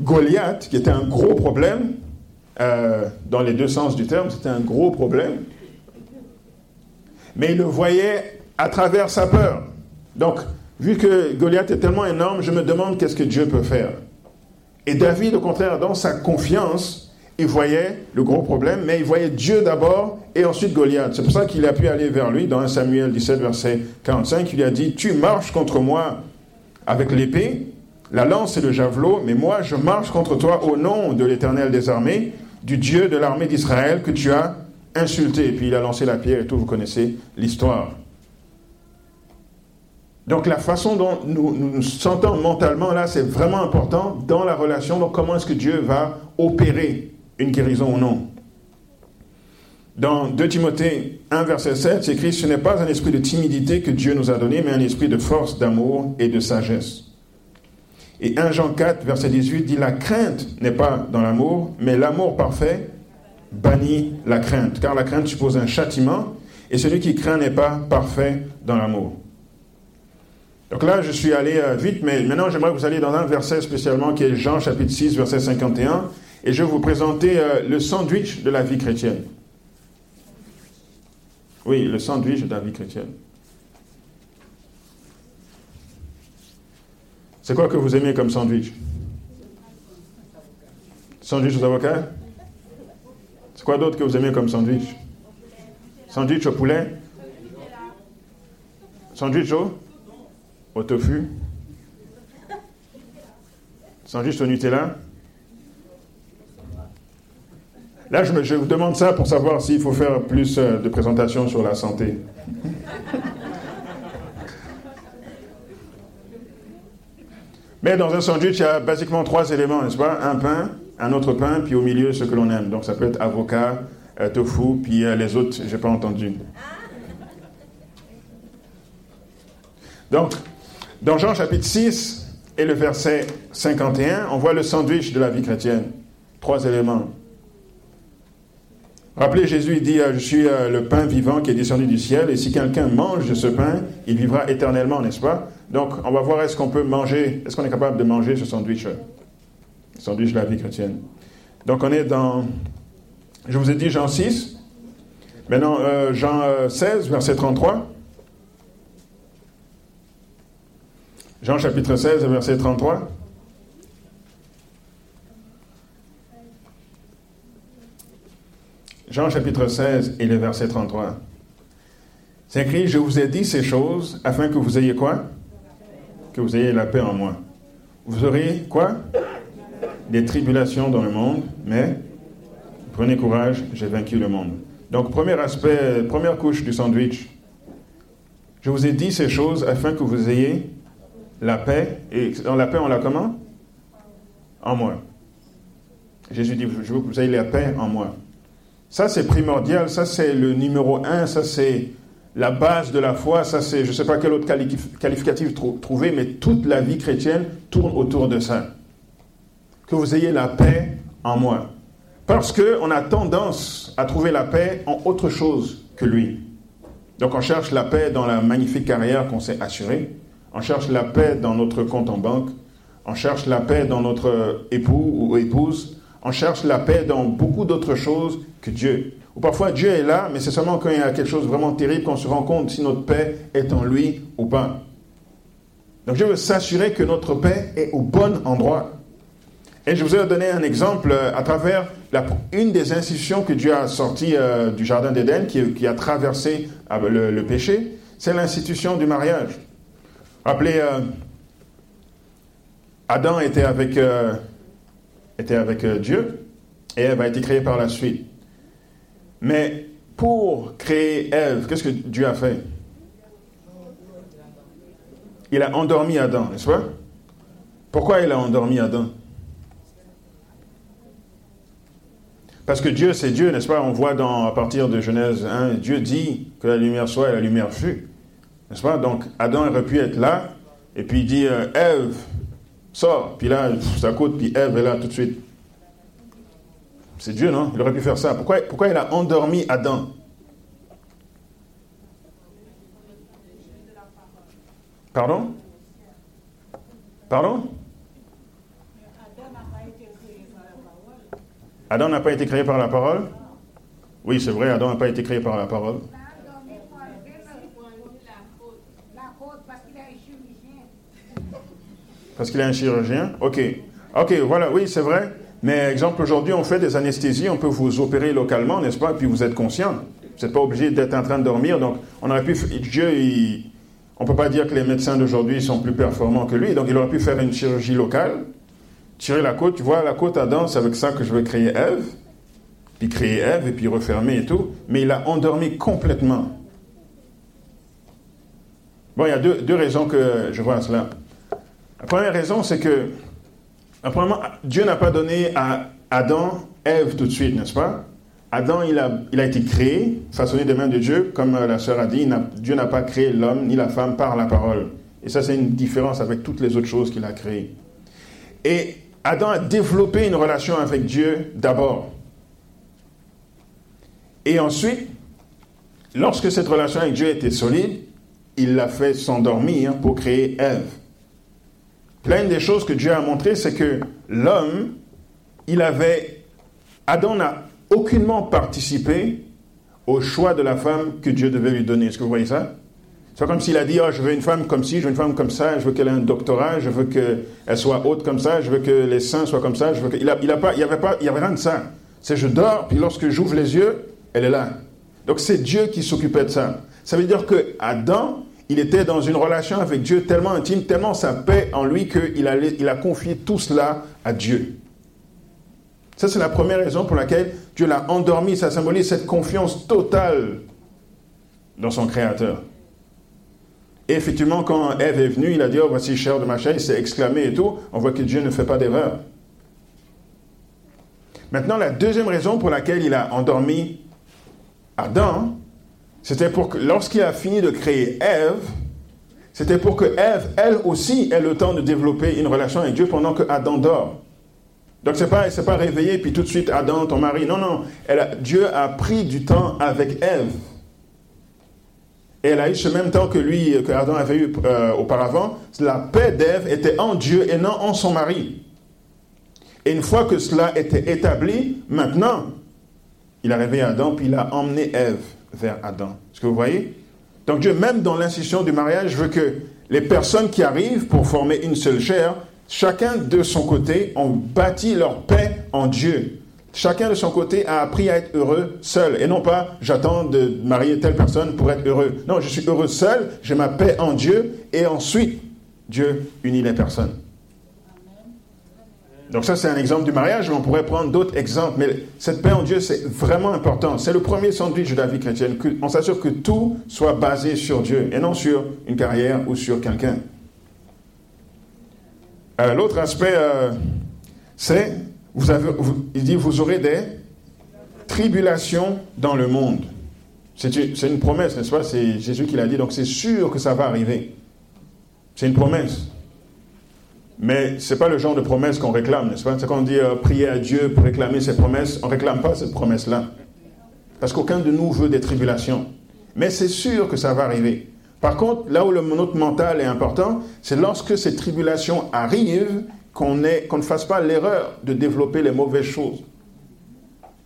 Goliath, qui était un gros problème, euh, dans les deux sens du terme, c'était un gros problème, mais il le voyait à travers sa peur. Donc, vu que Goliath est tellement énorme, je me demande qu'est-ce que Dieu peut faire. Et David, au contraire, dans sa confiance, il voyait le gros problème, mais il voyait Dieu d'abord et ensuite Goliath. C'est pour ça qu'il a pu aller vers lui dans 1 Samuel 17, verset 45. Il a dit, tu marches contre moi avec l'épée, la lance et le javelot, mais moi je marche contre toi au nom de l'Éternel des armées, du Dieu de l'armée d'Israël que tu as insulté. Et puis il a lancé la pierre et tout, vous connaissez l'histoire. Donc la façon dont nous nous sentons mentalement là, c'est vraiment important dans la relation. Donc comment est-ce que Dieu va opérer une guérison ou non? Dans 2 Timothée 1, verset 7, c'est écrit, ce n'est pas un esprit de timidité que Dieu nous a donné, mais un esprit de force, d'amour et de sagesse. Et 1 Jean 4, verset 18 dit, la crainte n'est pas dans l'amour, mais l'amour parfait bannit la crainte, car la crainte suppose un châtiment, et celui qui craint n'est pas parfait dans l'amour. Donc là, je suis allé euh, vite, mais maintenant j'aimerais que vous alliez dans un verset spécialement qui est Jean chapitre 6, verset 51, et je vais vous présenter euh, le sandwich de la vie chrétienne. Oui, le sandwich de la vie chrétienne. C'est quoi que vous aimez comme sandwich? Sandwich aux avocats? C'est quoi d'autre que vous aimez comme sandwich? Sandwich au poulet? Sandwich au, au tofu Sandwich au Nutella Là, je, vous demande ça pour savoir s'il faut faire plus euh, de présentations sur la santé. Mais dans un sandwich, il y a basiquement trois éléments, n'est-ce pas? Un pain, un autre pain, puis au milieu ce que l'on aime. Donc ça peut être avocat, euh, tofu, puis euh, les autres, je n'ai pas entendu. Donc, dans Jean chapitre 6 et le verset 51, on voit le sandwich de la vie chrétienne. Trois éléments. Rappelez, Jésus dit, euh, je suis le pain vivant qui est descendu du ciel, et si quelqu'un mange de ce pain, il vivra éternellement, n'est-ce pas? Donc, on va voir est-ce qu'on peut manger, est-ce qu'on est capable de manger ce sandwich, le sandwich de la vie chrétienne? Donc, on est dans, je vous ai dit Jean 6, Maintenant, euh, Jean 16, verset 33. Jean chapitre 16, verset 33. Jean chapitre 16 et le verset 33. C'est écrit, je vous ai dit ces choses afin que vous ayez quoi? Que vous ayez la paix en moi. Vous aurez quoi? Des tribulations dans le monde, mais prenez courage, j'ai vaincu le monde. Donc, premier aspect, première couche du sandwich. Je vous ai dit ces choses afin que vous ayez la paix. Et dans la paix, on l'a comment? En moi. Jésus dit, je veux que vous ayez la paix en moi. Ça, c'est primordial. Ça, c'est le numéro un. Ça, c'est la base de la foi. Ça, c'est, je ne sais pas quel autre qualificatif trouver, mais toute la vie chrétienne tourne autour de ça. Que vous ayez la paix en moi. Parce qu'on a tendance à trouver la paix en autre chose que lui. Donc on cherche la paix dans la magnifique carrière qu'on s'est assurée. On cherche la paix dans notre compte en banque. On cherche la paix dans notre époux ou épouse on cherche la paix dans beaucoup d'autres choses que Dieu. Ou parfois Dieu est là, mais c'est seulement quand il y a quelque chose vraiment terrible qu'on se rend compte si notre paix est en lui ou pas. Donc je veux s'assurer que notre paix est au bon endroit. Et je vous ai donné un exemple euh, à travers une des institutions que Dieu a sorties euh, du Jardin d'Éden, qui, a traversé euh, le, péché, c'est l'institution du mariage. Rappelez, Adam était avec avec euh, Dieu et Ève a été créée par la suite. Mais pour créer Ève, qu'est-ce que Dieu a fait? Il a endormi Adam, n'est-ce pas? Pourquoi il a endormi Adam? Parce que Dieu, c'est Dieu, n'est-ce pas? On voit dans, à partir de Genèse 1, Dieu dit que la lumière soit et la lumière fut. N'est-ce pas? Donc Adam aurait pu être là, et puis il dit euh, Ève, sort. Puis là, ça coûte, puis Ève est là tout de suite. C'est Dieu, non? Il aurait pu faire ça. Pourquoi, pourquoi il a endormi Adam? Pardon? Pardon? Adam n'a pas été créé par la parole? Oui, c'est vrai, Adam n'a pas été créé par la parole. Parce qu'il est un chirurgien Ok. Ok, voilà, oui, c'est vrai. Mais exemple, aujourd'hui, on fait des anesthésies, on peut vous opérer localement, n'est-ce pas Et puis vous êtes conscient. Vous n'êtes pas obligé d'être en train de dormir. Donc, on aurait pu. Dieu, on ne peut pas dire que les médecins d'aujourd'hui sont plus performants que lui. Donc, il aurait pu faire une chirurgie locale, tirer la côte. Tu vois, la côte à c'est avec ça que je vais créer Ève. Puis créer Ève et puis refermer et tout. Mais il a endormi complètement. Bon, il y a deux, deux raisons que je vois cela. La première raison, c'est que, premièrement, Dieu n'a pas donné à Adam Ève tout de suite, n'est-ce pas? Adam, il a, été créé, façonné des mains de Dieu, comme euh, la sœur a dit, Dieu n'a pas créé l'homme ni la femme par la parole. Et ça, c'est une différence avec toutes les autres choses qu'il a créées. Et Adam a développé une relation avec Dieu d'abord. Et ensuite, lorsque cette relation avec Dieu était solide, il l'a fait s'endormir pour créer Ève. L'une des choses que Dieu a montré, c'est que l'homme, il avait. Adam n'a aucunement participé au choix de la femme que Dieu devait lui donner. Est-ce que vous voyez ça? C'est comme s'il a dit oh, Je veux une femme comme ci, je veux une femme comme ça, je veux qu'elle ait un doctorat, je veux qu'elle soit haute comme ça, je veux que les seins soient comme ça. Je veux. Il n'y a, il avait, pas, avait rien de ça. C'est je dors, puis lorsque j'ouvre les yeux, elle est là. Donc c'est Dieu qui s'occupait de ça. Ça veut dire que Adam, il était dans une relation avec Dieu tellement intime, tellement sa paix en lui qu'il il a confié tout cela à Dieu. Ça, c'est la première raison pour laquelle Dieu l'a endormi. Ça symbolise cette confiance totale dans son Créateur. Et effectivement, quand Ève est venue, il a dit Oh, voici chair de ma chair, il s'est exclamé et tout. On voit que Dieu ne fait pas d'erreur. Maintenant, la deuxième raison pour laquelle il a endormi Adam, c'était pour que, lorsqu'il a fini de créer Ève, c'était pour que Ève, elle aussi, ait le temps de développer une relation avec Dieu pendant que Adam dort. Donc, ce n'est pas, pas réveillé, puis tout de suite, Adam, ton mari. Non, non. Dieu a pris du temps avec Ève. Et elle a eu ce même temps que lui, que Adam avait eu euh, auparavant. La paix d'Ève était en Dieu et non en son mari. Et une fois que cela était établi, maintenant, il a rêvé Adam, puis il a emmené Ève vers Adam. Est-ce que vous voyez? Donc Dieu, même dans l'institution du mariage, veut que les personnes qui arrivent pour former une seule chair, chacun de son côté, ont bâti leur paix en Dieu. Chacun de son côté a appris à être heureux seul. Et non pas j'attends de marier telle personne pour être heureux. Non, je suis heureux seul, j'ai ma paix en Dieu, et ensuite Dieu unit les personnes. Donc ça, c'est un exemple du mariage, mais on pourrait prendre d'autres exemples. Mais cette paix en Dieu, c'est vraiment important. C'est le premier sandwich de la vie chrétienne. On s'assure que tout soit basé sur Dieu et non sur une carrière ou sur quelqu'un. Euh, l'autre aspect, euh, c'est, il dit, vous aurez des tribulations dans le monde. C'est une promesse, n'est-ce pas? C'est Jésus qui l'a dit, donc c'est sûr que ça va arriver. C'est une promesse. Mais ce n'est pas le genre de promesse qu'on réclame, n'est-ce pas? C'est quand on dit euh, prier à Dieu pour réclamer ses promesses, on ne réclame pas cette promesse-là. Parce qu'aucun de nous veut des tribulations. Mais c'est sûr que ça va arriver. Par contre, là où le, notre mental est important, c'est lorsque ces tribulations arrivent, qu'on ne fasse pas l'erreur de développer les mauvaises choses.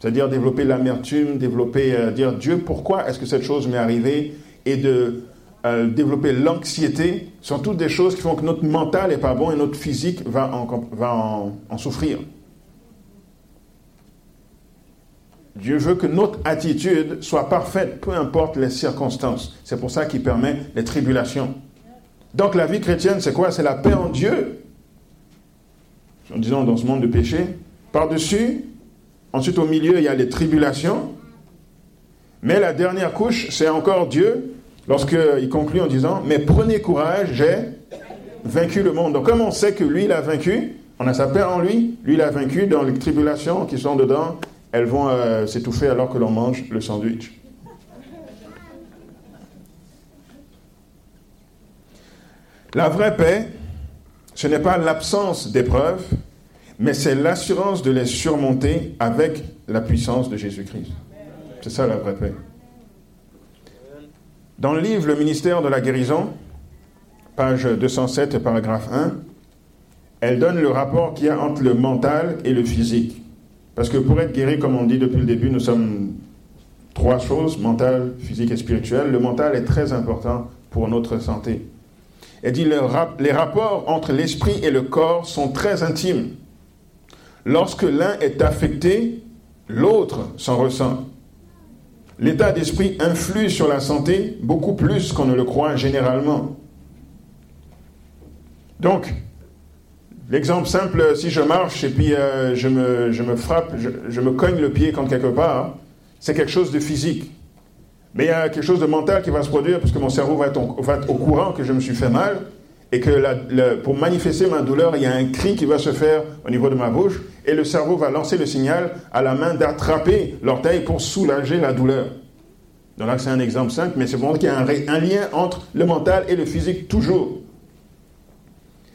C'est-à-dire développer l'amertume, développer, euh, dire Dieu, pourquoi est-ce que cette chose m'est arrivée? Et de euh, développer l'anxiété, sont toutes des choses qui font que notre mental n'est pas bon et notre physique va en, souffrir. Dieu veut que notre attitude soit parfaite, peu importe les circonstances. C'est pour ça qu'il permet les tribulations. Donc la vie chrétienne, c'est quoi? C'est la paix en Dieu. En disant dans ce monde de péché. Par-dessus, ensuite au milieu, il y a les tribulations. Mais la dernière couche, c'est encore Dieu lorsqu'il conclut en disant, mais prenez courage, j'ai vaincu le monde. Donc comme on sait que lui, il a vaincu, on a sa paix en lui, lui, il a vaincu dans les tribulations qui sont dedans, elles vont euh, s'étouffer alors que l'on mange le sandwich. La vraie paix, ce n'est pas l'absence d'épreuves, mais c'est l'assurance de les surmonter avec la puissance de Jésus-Christ. C'est ça la vraie paix. Dans le livre Le ministère de la guérison, page 207, paragraphe 1, elle donne le rapport qu'il y a entre le mental et le physique. Parce que pour être guéri, comme on dit depuis le début, nous sommes trois choses, mental, physique et spirituel. Le mental est très important pour notre santé. Elle dit les rapports entre l'esprit et le corps sont très intimes. Lorsque l'un est affecté, l'autre s'en ressent. L'état d'esprit influe sur la santé beaucoup plus qu'on ne le croit généralement. Donc, l'exemple simple, si je marche et puis euh, je, me, je, me, frappe, je, me cogne le pied quand quelque part, c'est quelque chose de physique. Mais il y a quelque chose de mental qui va se produire parce que mon cerveau va être, au courant que je me suis fait mal et que pour manifester ma douleur, il y a un cri qui va se faire au niveau de ma bouche et le cerveau va lancer le signal à la main d'attraper l'orteil pour soulager la douleur. Donc là, c'est un exemple simple, mais c'est pour qu'il y a un, un, lien entre le mental et le physique toujours.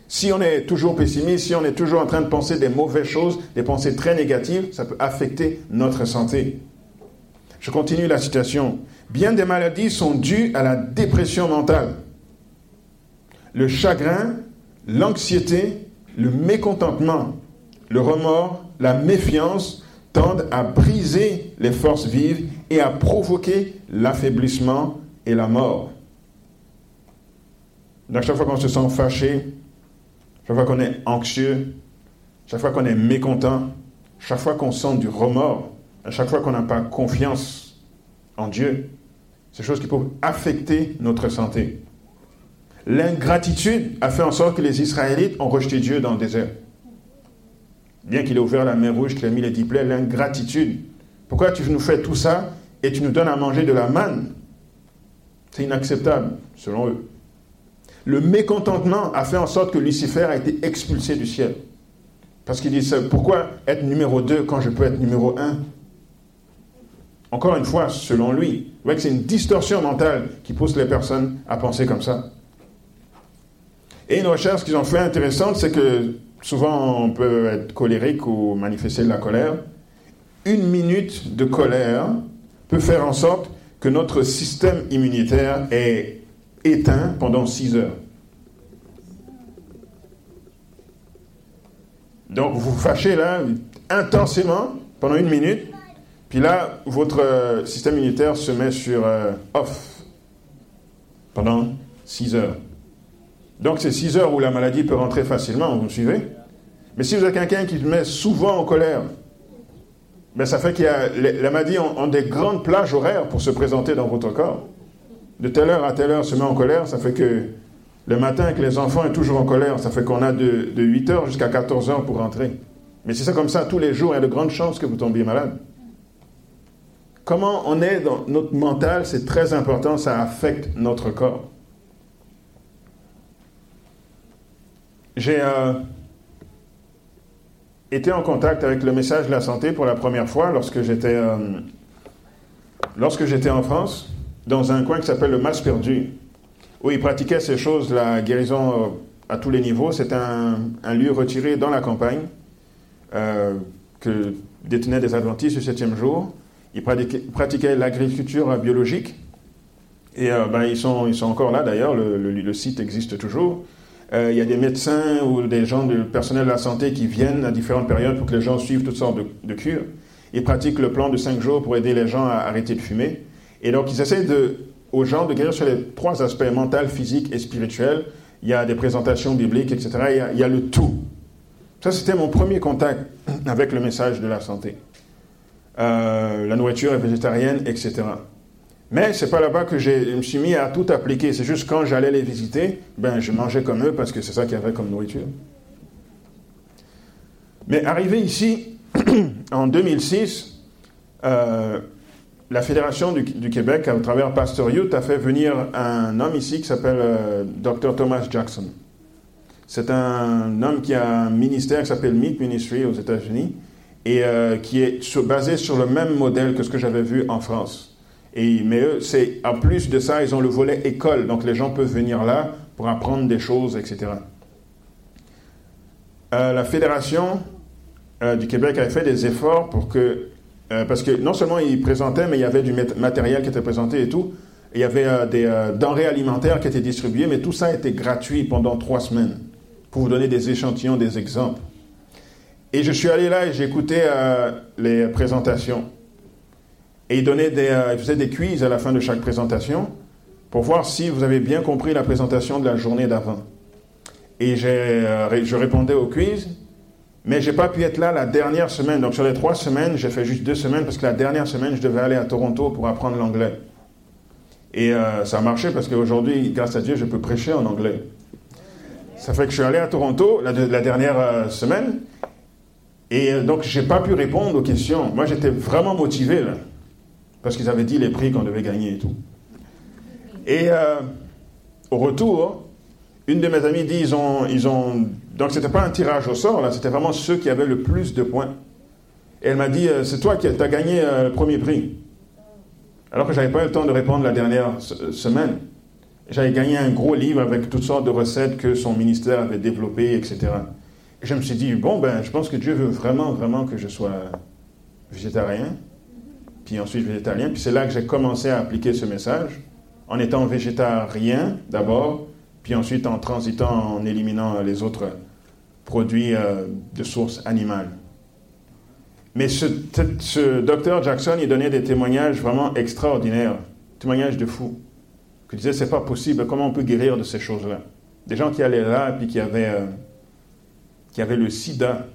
Si on est toujours pessimiste, si on est toujours en train de penser des mauvaises choses, des pensées très négatives, ça peut affecter notre santé. Je continue la citation. Bien des maladies sont dues à la dépression mentale. Le chagrin, l'anxiété, le mécontentement le remords, la méfiance tendent à briser les forces vives et à provoquer l'affaiblissement et la mort. Chaque fois qu'on se sent fâché, chaque fois qu'on est anxieux, chaque fois qu'on est mécontent, chaque fois qu'on sent du remords, à chaque fois qu'on n'a pas confiance en Dieu, des choses qui peuvent affecter notre santé. L'ingratitude a fait en sorte que les Israélites ont rejeté Dieu dans le désert bien qu'il ait ouvert la mer rouge, qu'il ait mis les dix l'ingratitude. Pourquoi tu nous fais tout ça et tu nous donnes à manger de la manne? C'est inacceptable, selon eux. Le mécontentement a fait en sorte que Lucifer a été expulsé du ciel. Parce qu'il dit, pourquoi être numéro 2 quand je peux être numéro 1 Encore une fois, selon lui, c'est une distorsion mentale qui pousse les personnes à penser comme ça. Et une recherche qu'ils ont fait intéressante, c'est que souvent on peut être colérique ou manifester de la colère. Une minute de colère peut faire en sorte que notre système immunitaire est éteint pendant 6 heures. Donc vous vous fâchez là intensément pendant une minute, Puis là, votre euh, système immunitaire se met sur euh, off pendant 6 heures. Donc c'est 6 heures où la maladie peut rentrer facilement, vous me suivez? Mais si vous êtes quelqu'un qui se met souvent en colère, ben ça fait qu'il la maladie ont, des grandes plages horaires pour se présenter dans votre corps. De telle heure à telle heure se met en colère, ça fait que le matin que les enfants sont toujours en colère, ça fait qu'on a de, de 8 heures jusqu'à 14 heures pour rentrer. Mais c'est ça comme ça tous les jours, il y a de grandes chances que vous tombiez malade. Comment on est dans notre mental, c'est très important, ça affecte notre corps. J'ai euh, été en contact avec le message de la santé pour la première fois lorsque j'étais euh, lorsque j'étais en France, dans un coin qui s'appelle le Mas Perdu, où ils pratiquaient ces choses, la guérison euh, à tous les niveaux. C'est un, lieu retiré dans la campagne que détenaient des adventistes du septième jour. Ils pratiquaient, l'agriculture biologique. Et ben, ils, sont, ils sont encore là d'ailleurs, le, le, site existe toujours. Euh, il y a des médecins ou des gens du personnel de la santé qui viennent à différentes périodes pour que les gens suivent toutes sortes de, cures. Ils pratiquent le plan de cinq jours pour aider les gens à arrêter de fumer. Et donc, ils essaient aux gens de guérir sur les trois aspects, mental, physique et spirituel. Il y a des présentations bibliques, etc. Il y a, il y a le tout. Ça, c'était mon premier contact avec le message de la santé. Euh, la nourriture est végétarienne, etc. Mais c'est pas là-bas que je me suis mis à tout appliquer. C'est juste quand j'allais les visiter, ben je mangeais comme eux parce que c'est ça qu'il y avait comme nourriture. Mais arrivé ici, en 2006, euh, la Fédération du, Québec, à travers Pasteur Youth, a fait venir un homme ici qui s'appelle euh, Dr. Thomas Jackson. C'est un homme qui a un ministère qui s'appelle Meat Ministry aux États-Unis et euh, qui est basé sur le même modèle que ce que j'avais vu en France. Mais c'est, en plus de ça, ils ont le volet école. Donc les gens peuvent venir là pour apprendre des choses, etc. Euh, la Fédération euh, du Québec avait fait des efforts pour que. Euh, parce que non seulement ils présentaient, mais il y avait du matériel qui était présenté et tout. Il y avait des denrées alimentaires qui étaient distribuées, mais tout ça était gratuit pendant trois semaines pour vous donner des échantillons, des exemples. Et je suis allé là et j'ai écouté les présentations. Et il, donnait des, euh, faisait des quiz à la fin de chaque présentation pour voir si vous avez bien compris la présentation de la journée d'avant. Et euh, je répondais au quiz, mais je n'ai pas pu être là la dernière semaine. Donc sur les trois semaines, j'ai fait juste deux semaines parce que la dernière semaine, je devais aller à Toronto pour apprendre l'anglais. Et euh, ça a marché parce qu'aujourd'hui, grâce à Dieu, je peux prêcher en anglais. Ça fait que je suis allé à Toronto la, la dernière semaine. Et donc, je n'ai pas pu répondre aux questions. Moi, j'étais vraiment motivé là parce qu'ils avaient dit les prix qu'on devait gagner et tout. Et euh, au retour, une de mes amies dit ils ont, ils ont donc c'était pas un tirage au sort là, c'était vraiment ceux qui avaient le plus de points. Et elle m'a dit euh, c'est toi qui as gagné euh, le premier prix. Alors que j'avais pas eu le temps de répondre la dernière semaine. J'avais gagné un gros livre avec toutes sortes de recettes que son ministère avait développées, etc. Et je me suis dit bon ben je pense que Dieu veut vraiment vraiment que je sois végétarien puis ensuite végétalien. Puis c'est là que j'ai commencé à appliquer ce message, en étant végétarien d'abord, puis ensuite en transitant, en éliminant les autres produits euh, de source animale. Mais ce, docteur Jackson, il donnait des témoignages vraiment extraordinaires, témoignages de fous, qui disaient c'est pas possible, comment on peut guérir de ces choses-là? Des gens qui allaient là, puis qui avaient, euh, qui avaient le sida,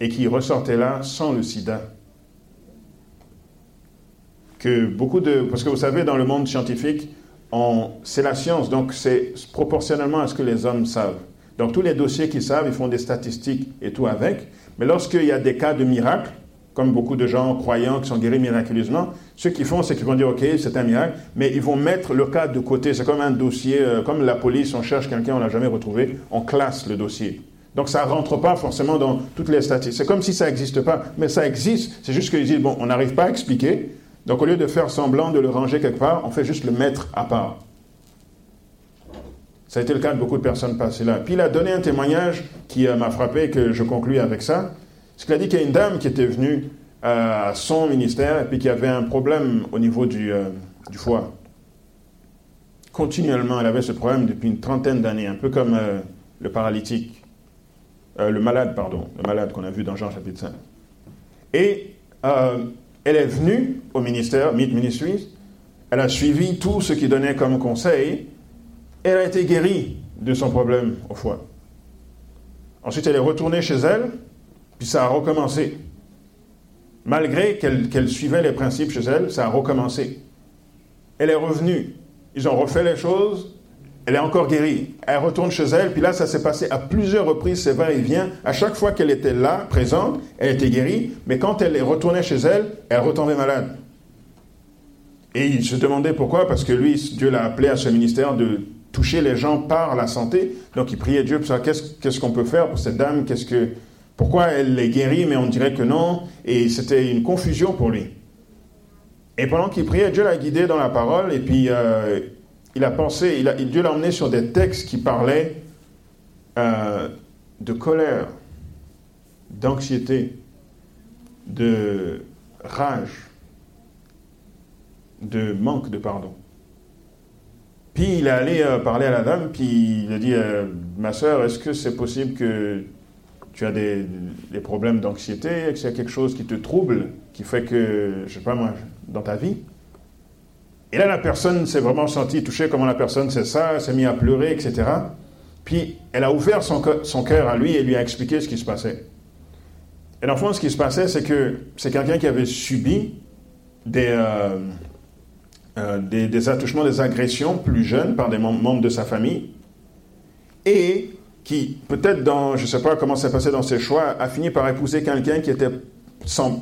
et qui ressortaient là sans le sida beaucoup de... Parce que vous savez, dans le monde scientifique, c'est la science, donc c'est proportionnellement à ce que les hommes savent. Donc tous les dossiers qu'ils savent, ils font des statistiques et tout avec. Mais lorsqu'il y a des cas de miracle, comme beaucoup de gens croyants qui sont guéris miraculeusement, ce qu'ils font, c'est qu'ils vont dire, OK, c'est un miracle, mais ils vont mettre le cas de côté. C'est comme un dossier, euh, comme la police, on cherche quelqu'un, on l'a jamais retrouvé, on classe le dossier. Donc ça ne rentre pas forcément dans toutes les statistiques. C'est comme si ça n'existe pas, mais ça existe. C'est juste qu'ils disent, bon, on n'arrive pas à expliquer, donc au lieu de faire semblant de le ranger quelque part, on fait juste le mettre à part. Ça a été le cas de beaucoup de personnes passées là. Puis il a donné un témoignage qui euh, m'a frappé et que je conclus avec ça. C'est qu'il a dit qu'il y a une dame qui était venue euh, à son ministère et puis qui avait un problème au niveau du, euh, du foie. Continuellement, elle avait ce problème depuis une trentaine d'années, un peu comme le paralytique, le malade, pardon, le malade qu'on a vu dans Jean chapitre 5. Et elle est venue au ministère, Meet Ministries, elle a suivi tout ce qu'il donnait comme conseil, elle a été guérie de son problème au foie. Ensuite, elle est retournée chez elle, puis ça a recommencé. Malgré qu'elle suivait les principes chez elle, ça a recommencé. Elle est revenue. Ils ont refait les choses. Elle est encore guérie. Elle retourne chez elle. Puis là, ça s'est passé à plusieurs reprises, c'est va et vient. À chaque fois qu'elle était là, présente, elle était guérie. Mais quand elle est retournée chez elle, elle retombait malade. Et il se demandait pourquoi, parce que lui, Dieu l'a appelé à ce ministère de toucher les gens par la santé. Donc il priait Dieu pour ça. Qu'est-ce qu'on peut faire pour cette dame? Qu'est-ce que, Pourquoi elle est guérie, mais on dirait que non Et c'était une confusion pour lui. Et pendant qu'il priait, Dieu l'a guidé dans la parole, et puis euh, il a pensé, Dieu l'a emmené sur des textes qui parlaient euh, de colère, d'anxiété, de rage, de manque de pardon. Puis il est allé euh, parler à la dame, puis il a dit Ma soeur, est-ce que c'est possible que tu as des, problèmes d'anxiété, que c'est quelque chose qui te trouble, qui fait que, je sais pas moi, dans ta vie? Et là, la personne s'est vraiment sentie touchée, comment la personne sait ça, s'est mise à pleurer, etc. Puis elle a ouvert son, cœur à lui et lui a expliqué ce qui se passait. Et dans le fond, ce qui se passait, c'est que c'est quelqu'un qui avait subi des, euh, euh, des, attouchements, des agressions plus jeunes par des membres de sa famille. Et qui, peut-être dans, je ne sais pas comment c'est passé dans ses choix, a fini par épouser quelqu'un qui était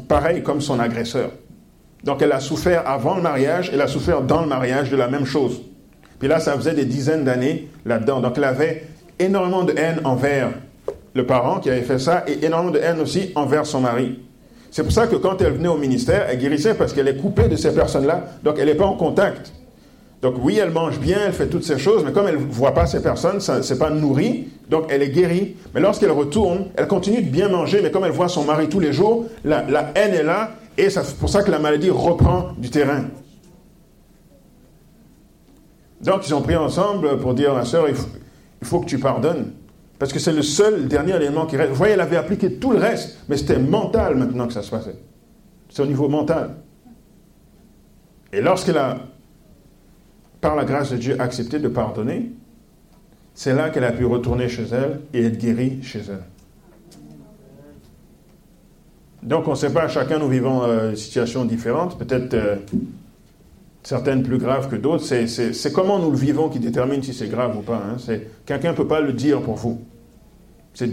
pareil comme son agresseur. Donc elle a souffert avant le mariage, elle a souffert dans le mariage de la même chose. Puis là, ça faisait des dizaines d'années là-dedans. Donc elle avait énormément de haine envers le parent qui avait fait ça et énormément de haine aussi envers son mari. C'est pour ça que quand elle venait au ministère, elle guérissait parce qu'elle est coupée de ces personnes-là, donc elle n'est pas en contact. Donc oui, elle mange bien, elle fait toutes ces choses, mais comme elle ne voit pas ces personnes, ce n'est pas nourri, donc elle est guérie. Mais lorsqu'elle retourne, elle continue de bien manger, mais comme elle voit son mari tous les jours, la, haine est là, et c'est pour ça que la maladie reprend du terrain. Donc ils ont pris ensemble pour dire, ma soeur, il faut, il faut que tu pardonnes. Parce que c'est le seul dernier élément qui reste. Vous voyez, elle avait appliqué tout le reste, mais c'était mental maintenant que ça se passait. C'est au niveau mental. Et lorsqu'elle a par la grâce de Dieu, accepté de pardonner, c'est là qu'elle a pu retourner chez elle et être guérie chez elle. Donc on ne sait pas, chacun nous vivons euh, des situations différentes, peut-être euh, certaines plus graves que d'autres. C'est comment nous le vivons qui détermine si c'est grave ou pas. Hein. Quelqu'un ne peut pas le dire pour vous.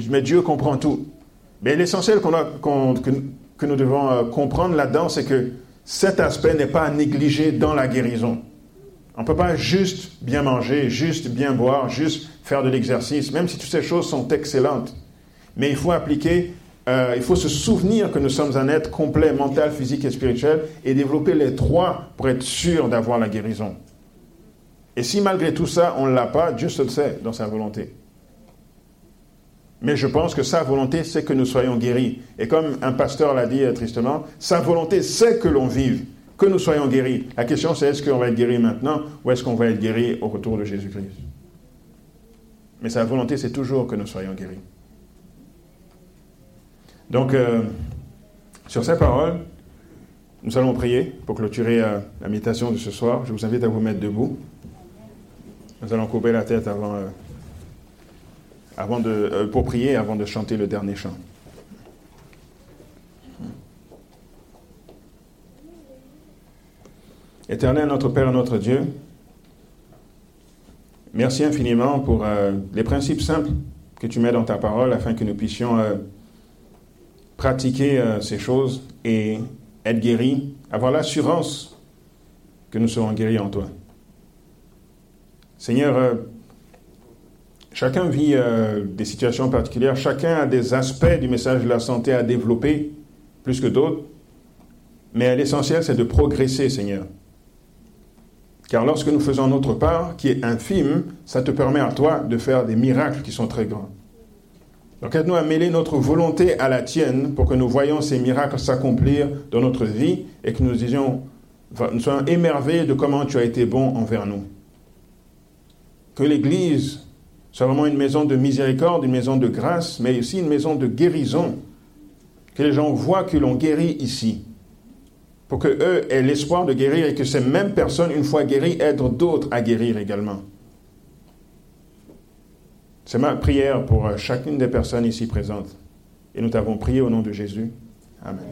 Mais Dieu comprend tout. Mais l'essentiel que, que, nous devons euh, comprendre là-dedans, c'est que cet aspect n'est pas à négliger dans la guérison. On ne peut pas juste bien manger, juste bien boire, juste faire de l'exercice, même si toutes ces choses sont excellentes. Mais il faut appliquer, euh, il faut se souvenir que nous sommes un être complet, mental, physique et spirituel, et développer les trois pour être sûr d'avoir la guérison. Et si malgré tout ça, on ne l'a pas, Dieu se le sait dans sa volonté. Mais je pense que sa volonté, c'est que nous soyons guéris. Et comme un pasteur l'a dit euh, tristement, sa volonté, c'est que l'on vive que nous soyons guéris. La question, c'est est-ce qu'on va être guéri maintenant ou est-ce qu'on va être guéri au retour de Jésus-Christ? Mais sa volonté, c'est toujours que nous soyons guéris. Donc, euh, sur ces paroles, nous allons prier pour clôturer euh, la méditation de ce soir. Je vous invite à vous mettre debout. Nous allons couper la tête avant, euh, de, pour prier avant de chanter le dernier chant. Éternel, notre Père, notre Dieu, merci infiniment pour les principes simples que tu mets dans ta parole afin que nous puissions pratiquer euh, ces choses et être guéris, avoir l'assurance que nous serons guéris en toi. Seigneur, chacun vit des situations particulières, chacun a des aspects du message de la santé à développer plus que d'autres, mais l'essentiel c'est de progresser, Seigneur. Car lorsque nous faisons notre part, qui est infime, ça te permet à toi de faire des miracles qui sont très grands. Donc aide-nous à mêler notre volonté à la tienne pour que nous voyions ces miracles s'accomplir dans notre vie et que nous disions, nous soyons émerveillés de comment tu as été bon envers nous. Que l'Église soit vraiment une maison de miséricorde, une maison de grâce, mais aussi une maison de guérison. Que les gens voient que l'on guérit ici pour que eux aient l'espoir de guérir et que ces mêmes personnes, une fois guéries, aident d'autres à guérir également. C'est ma prière pour chacune des personnes ici présentes. Et nous t'avons prié au nom de Jésus. Amen.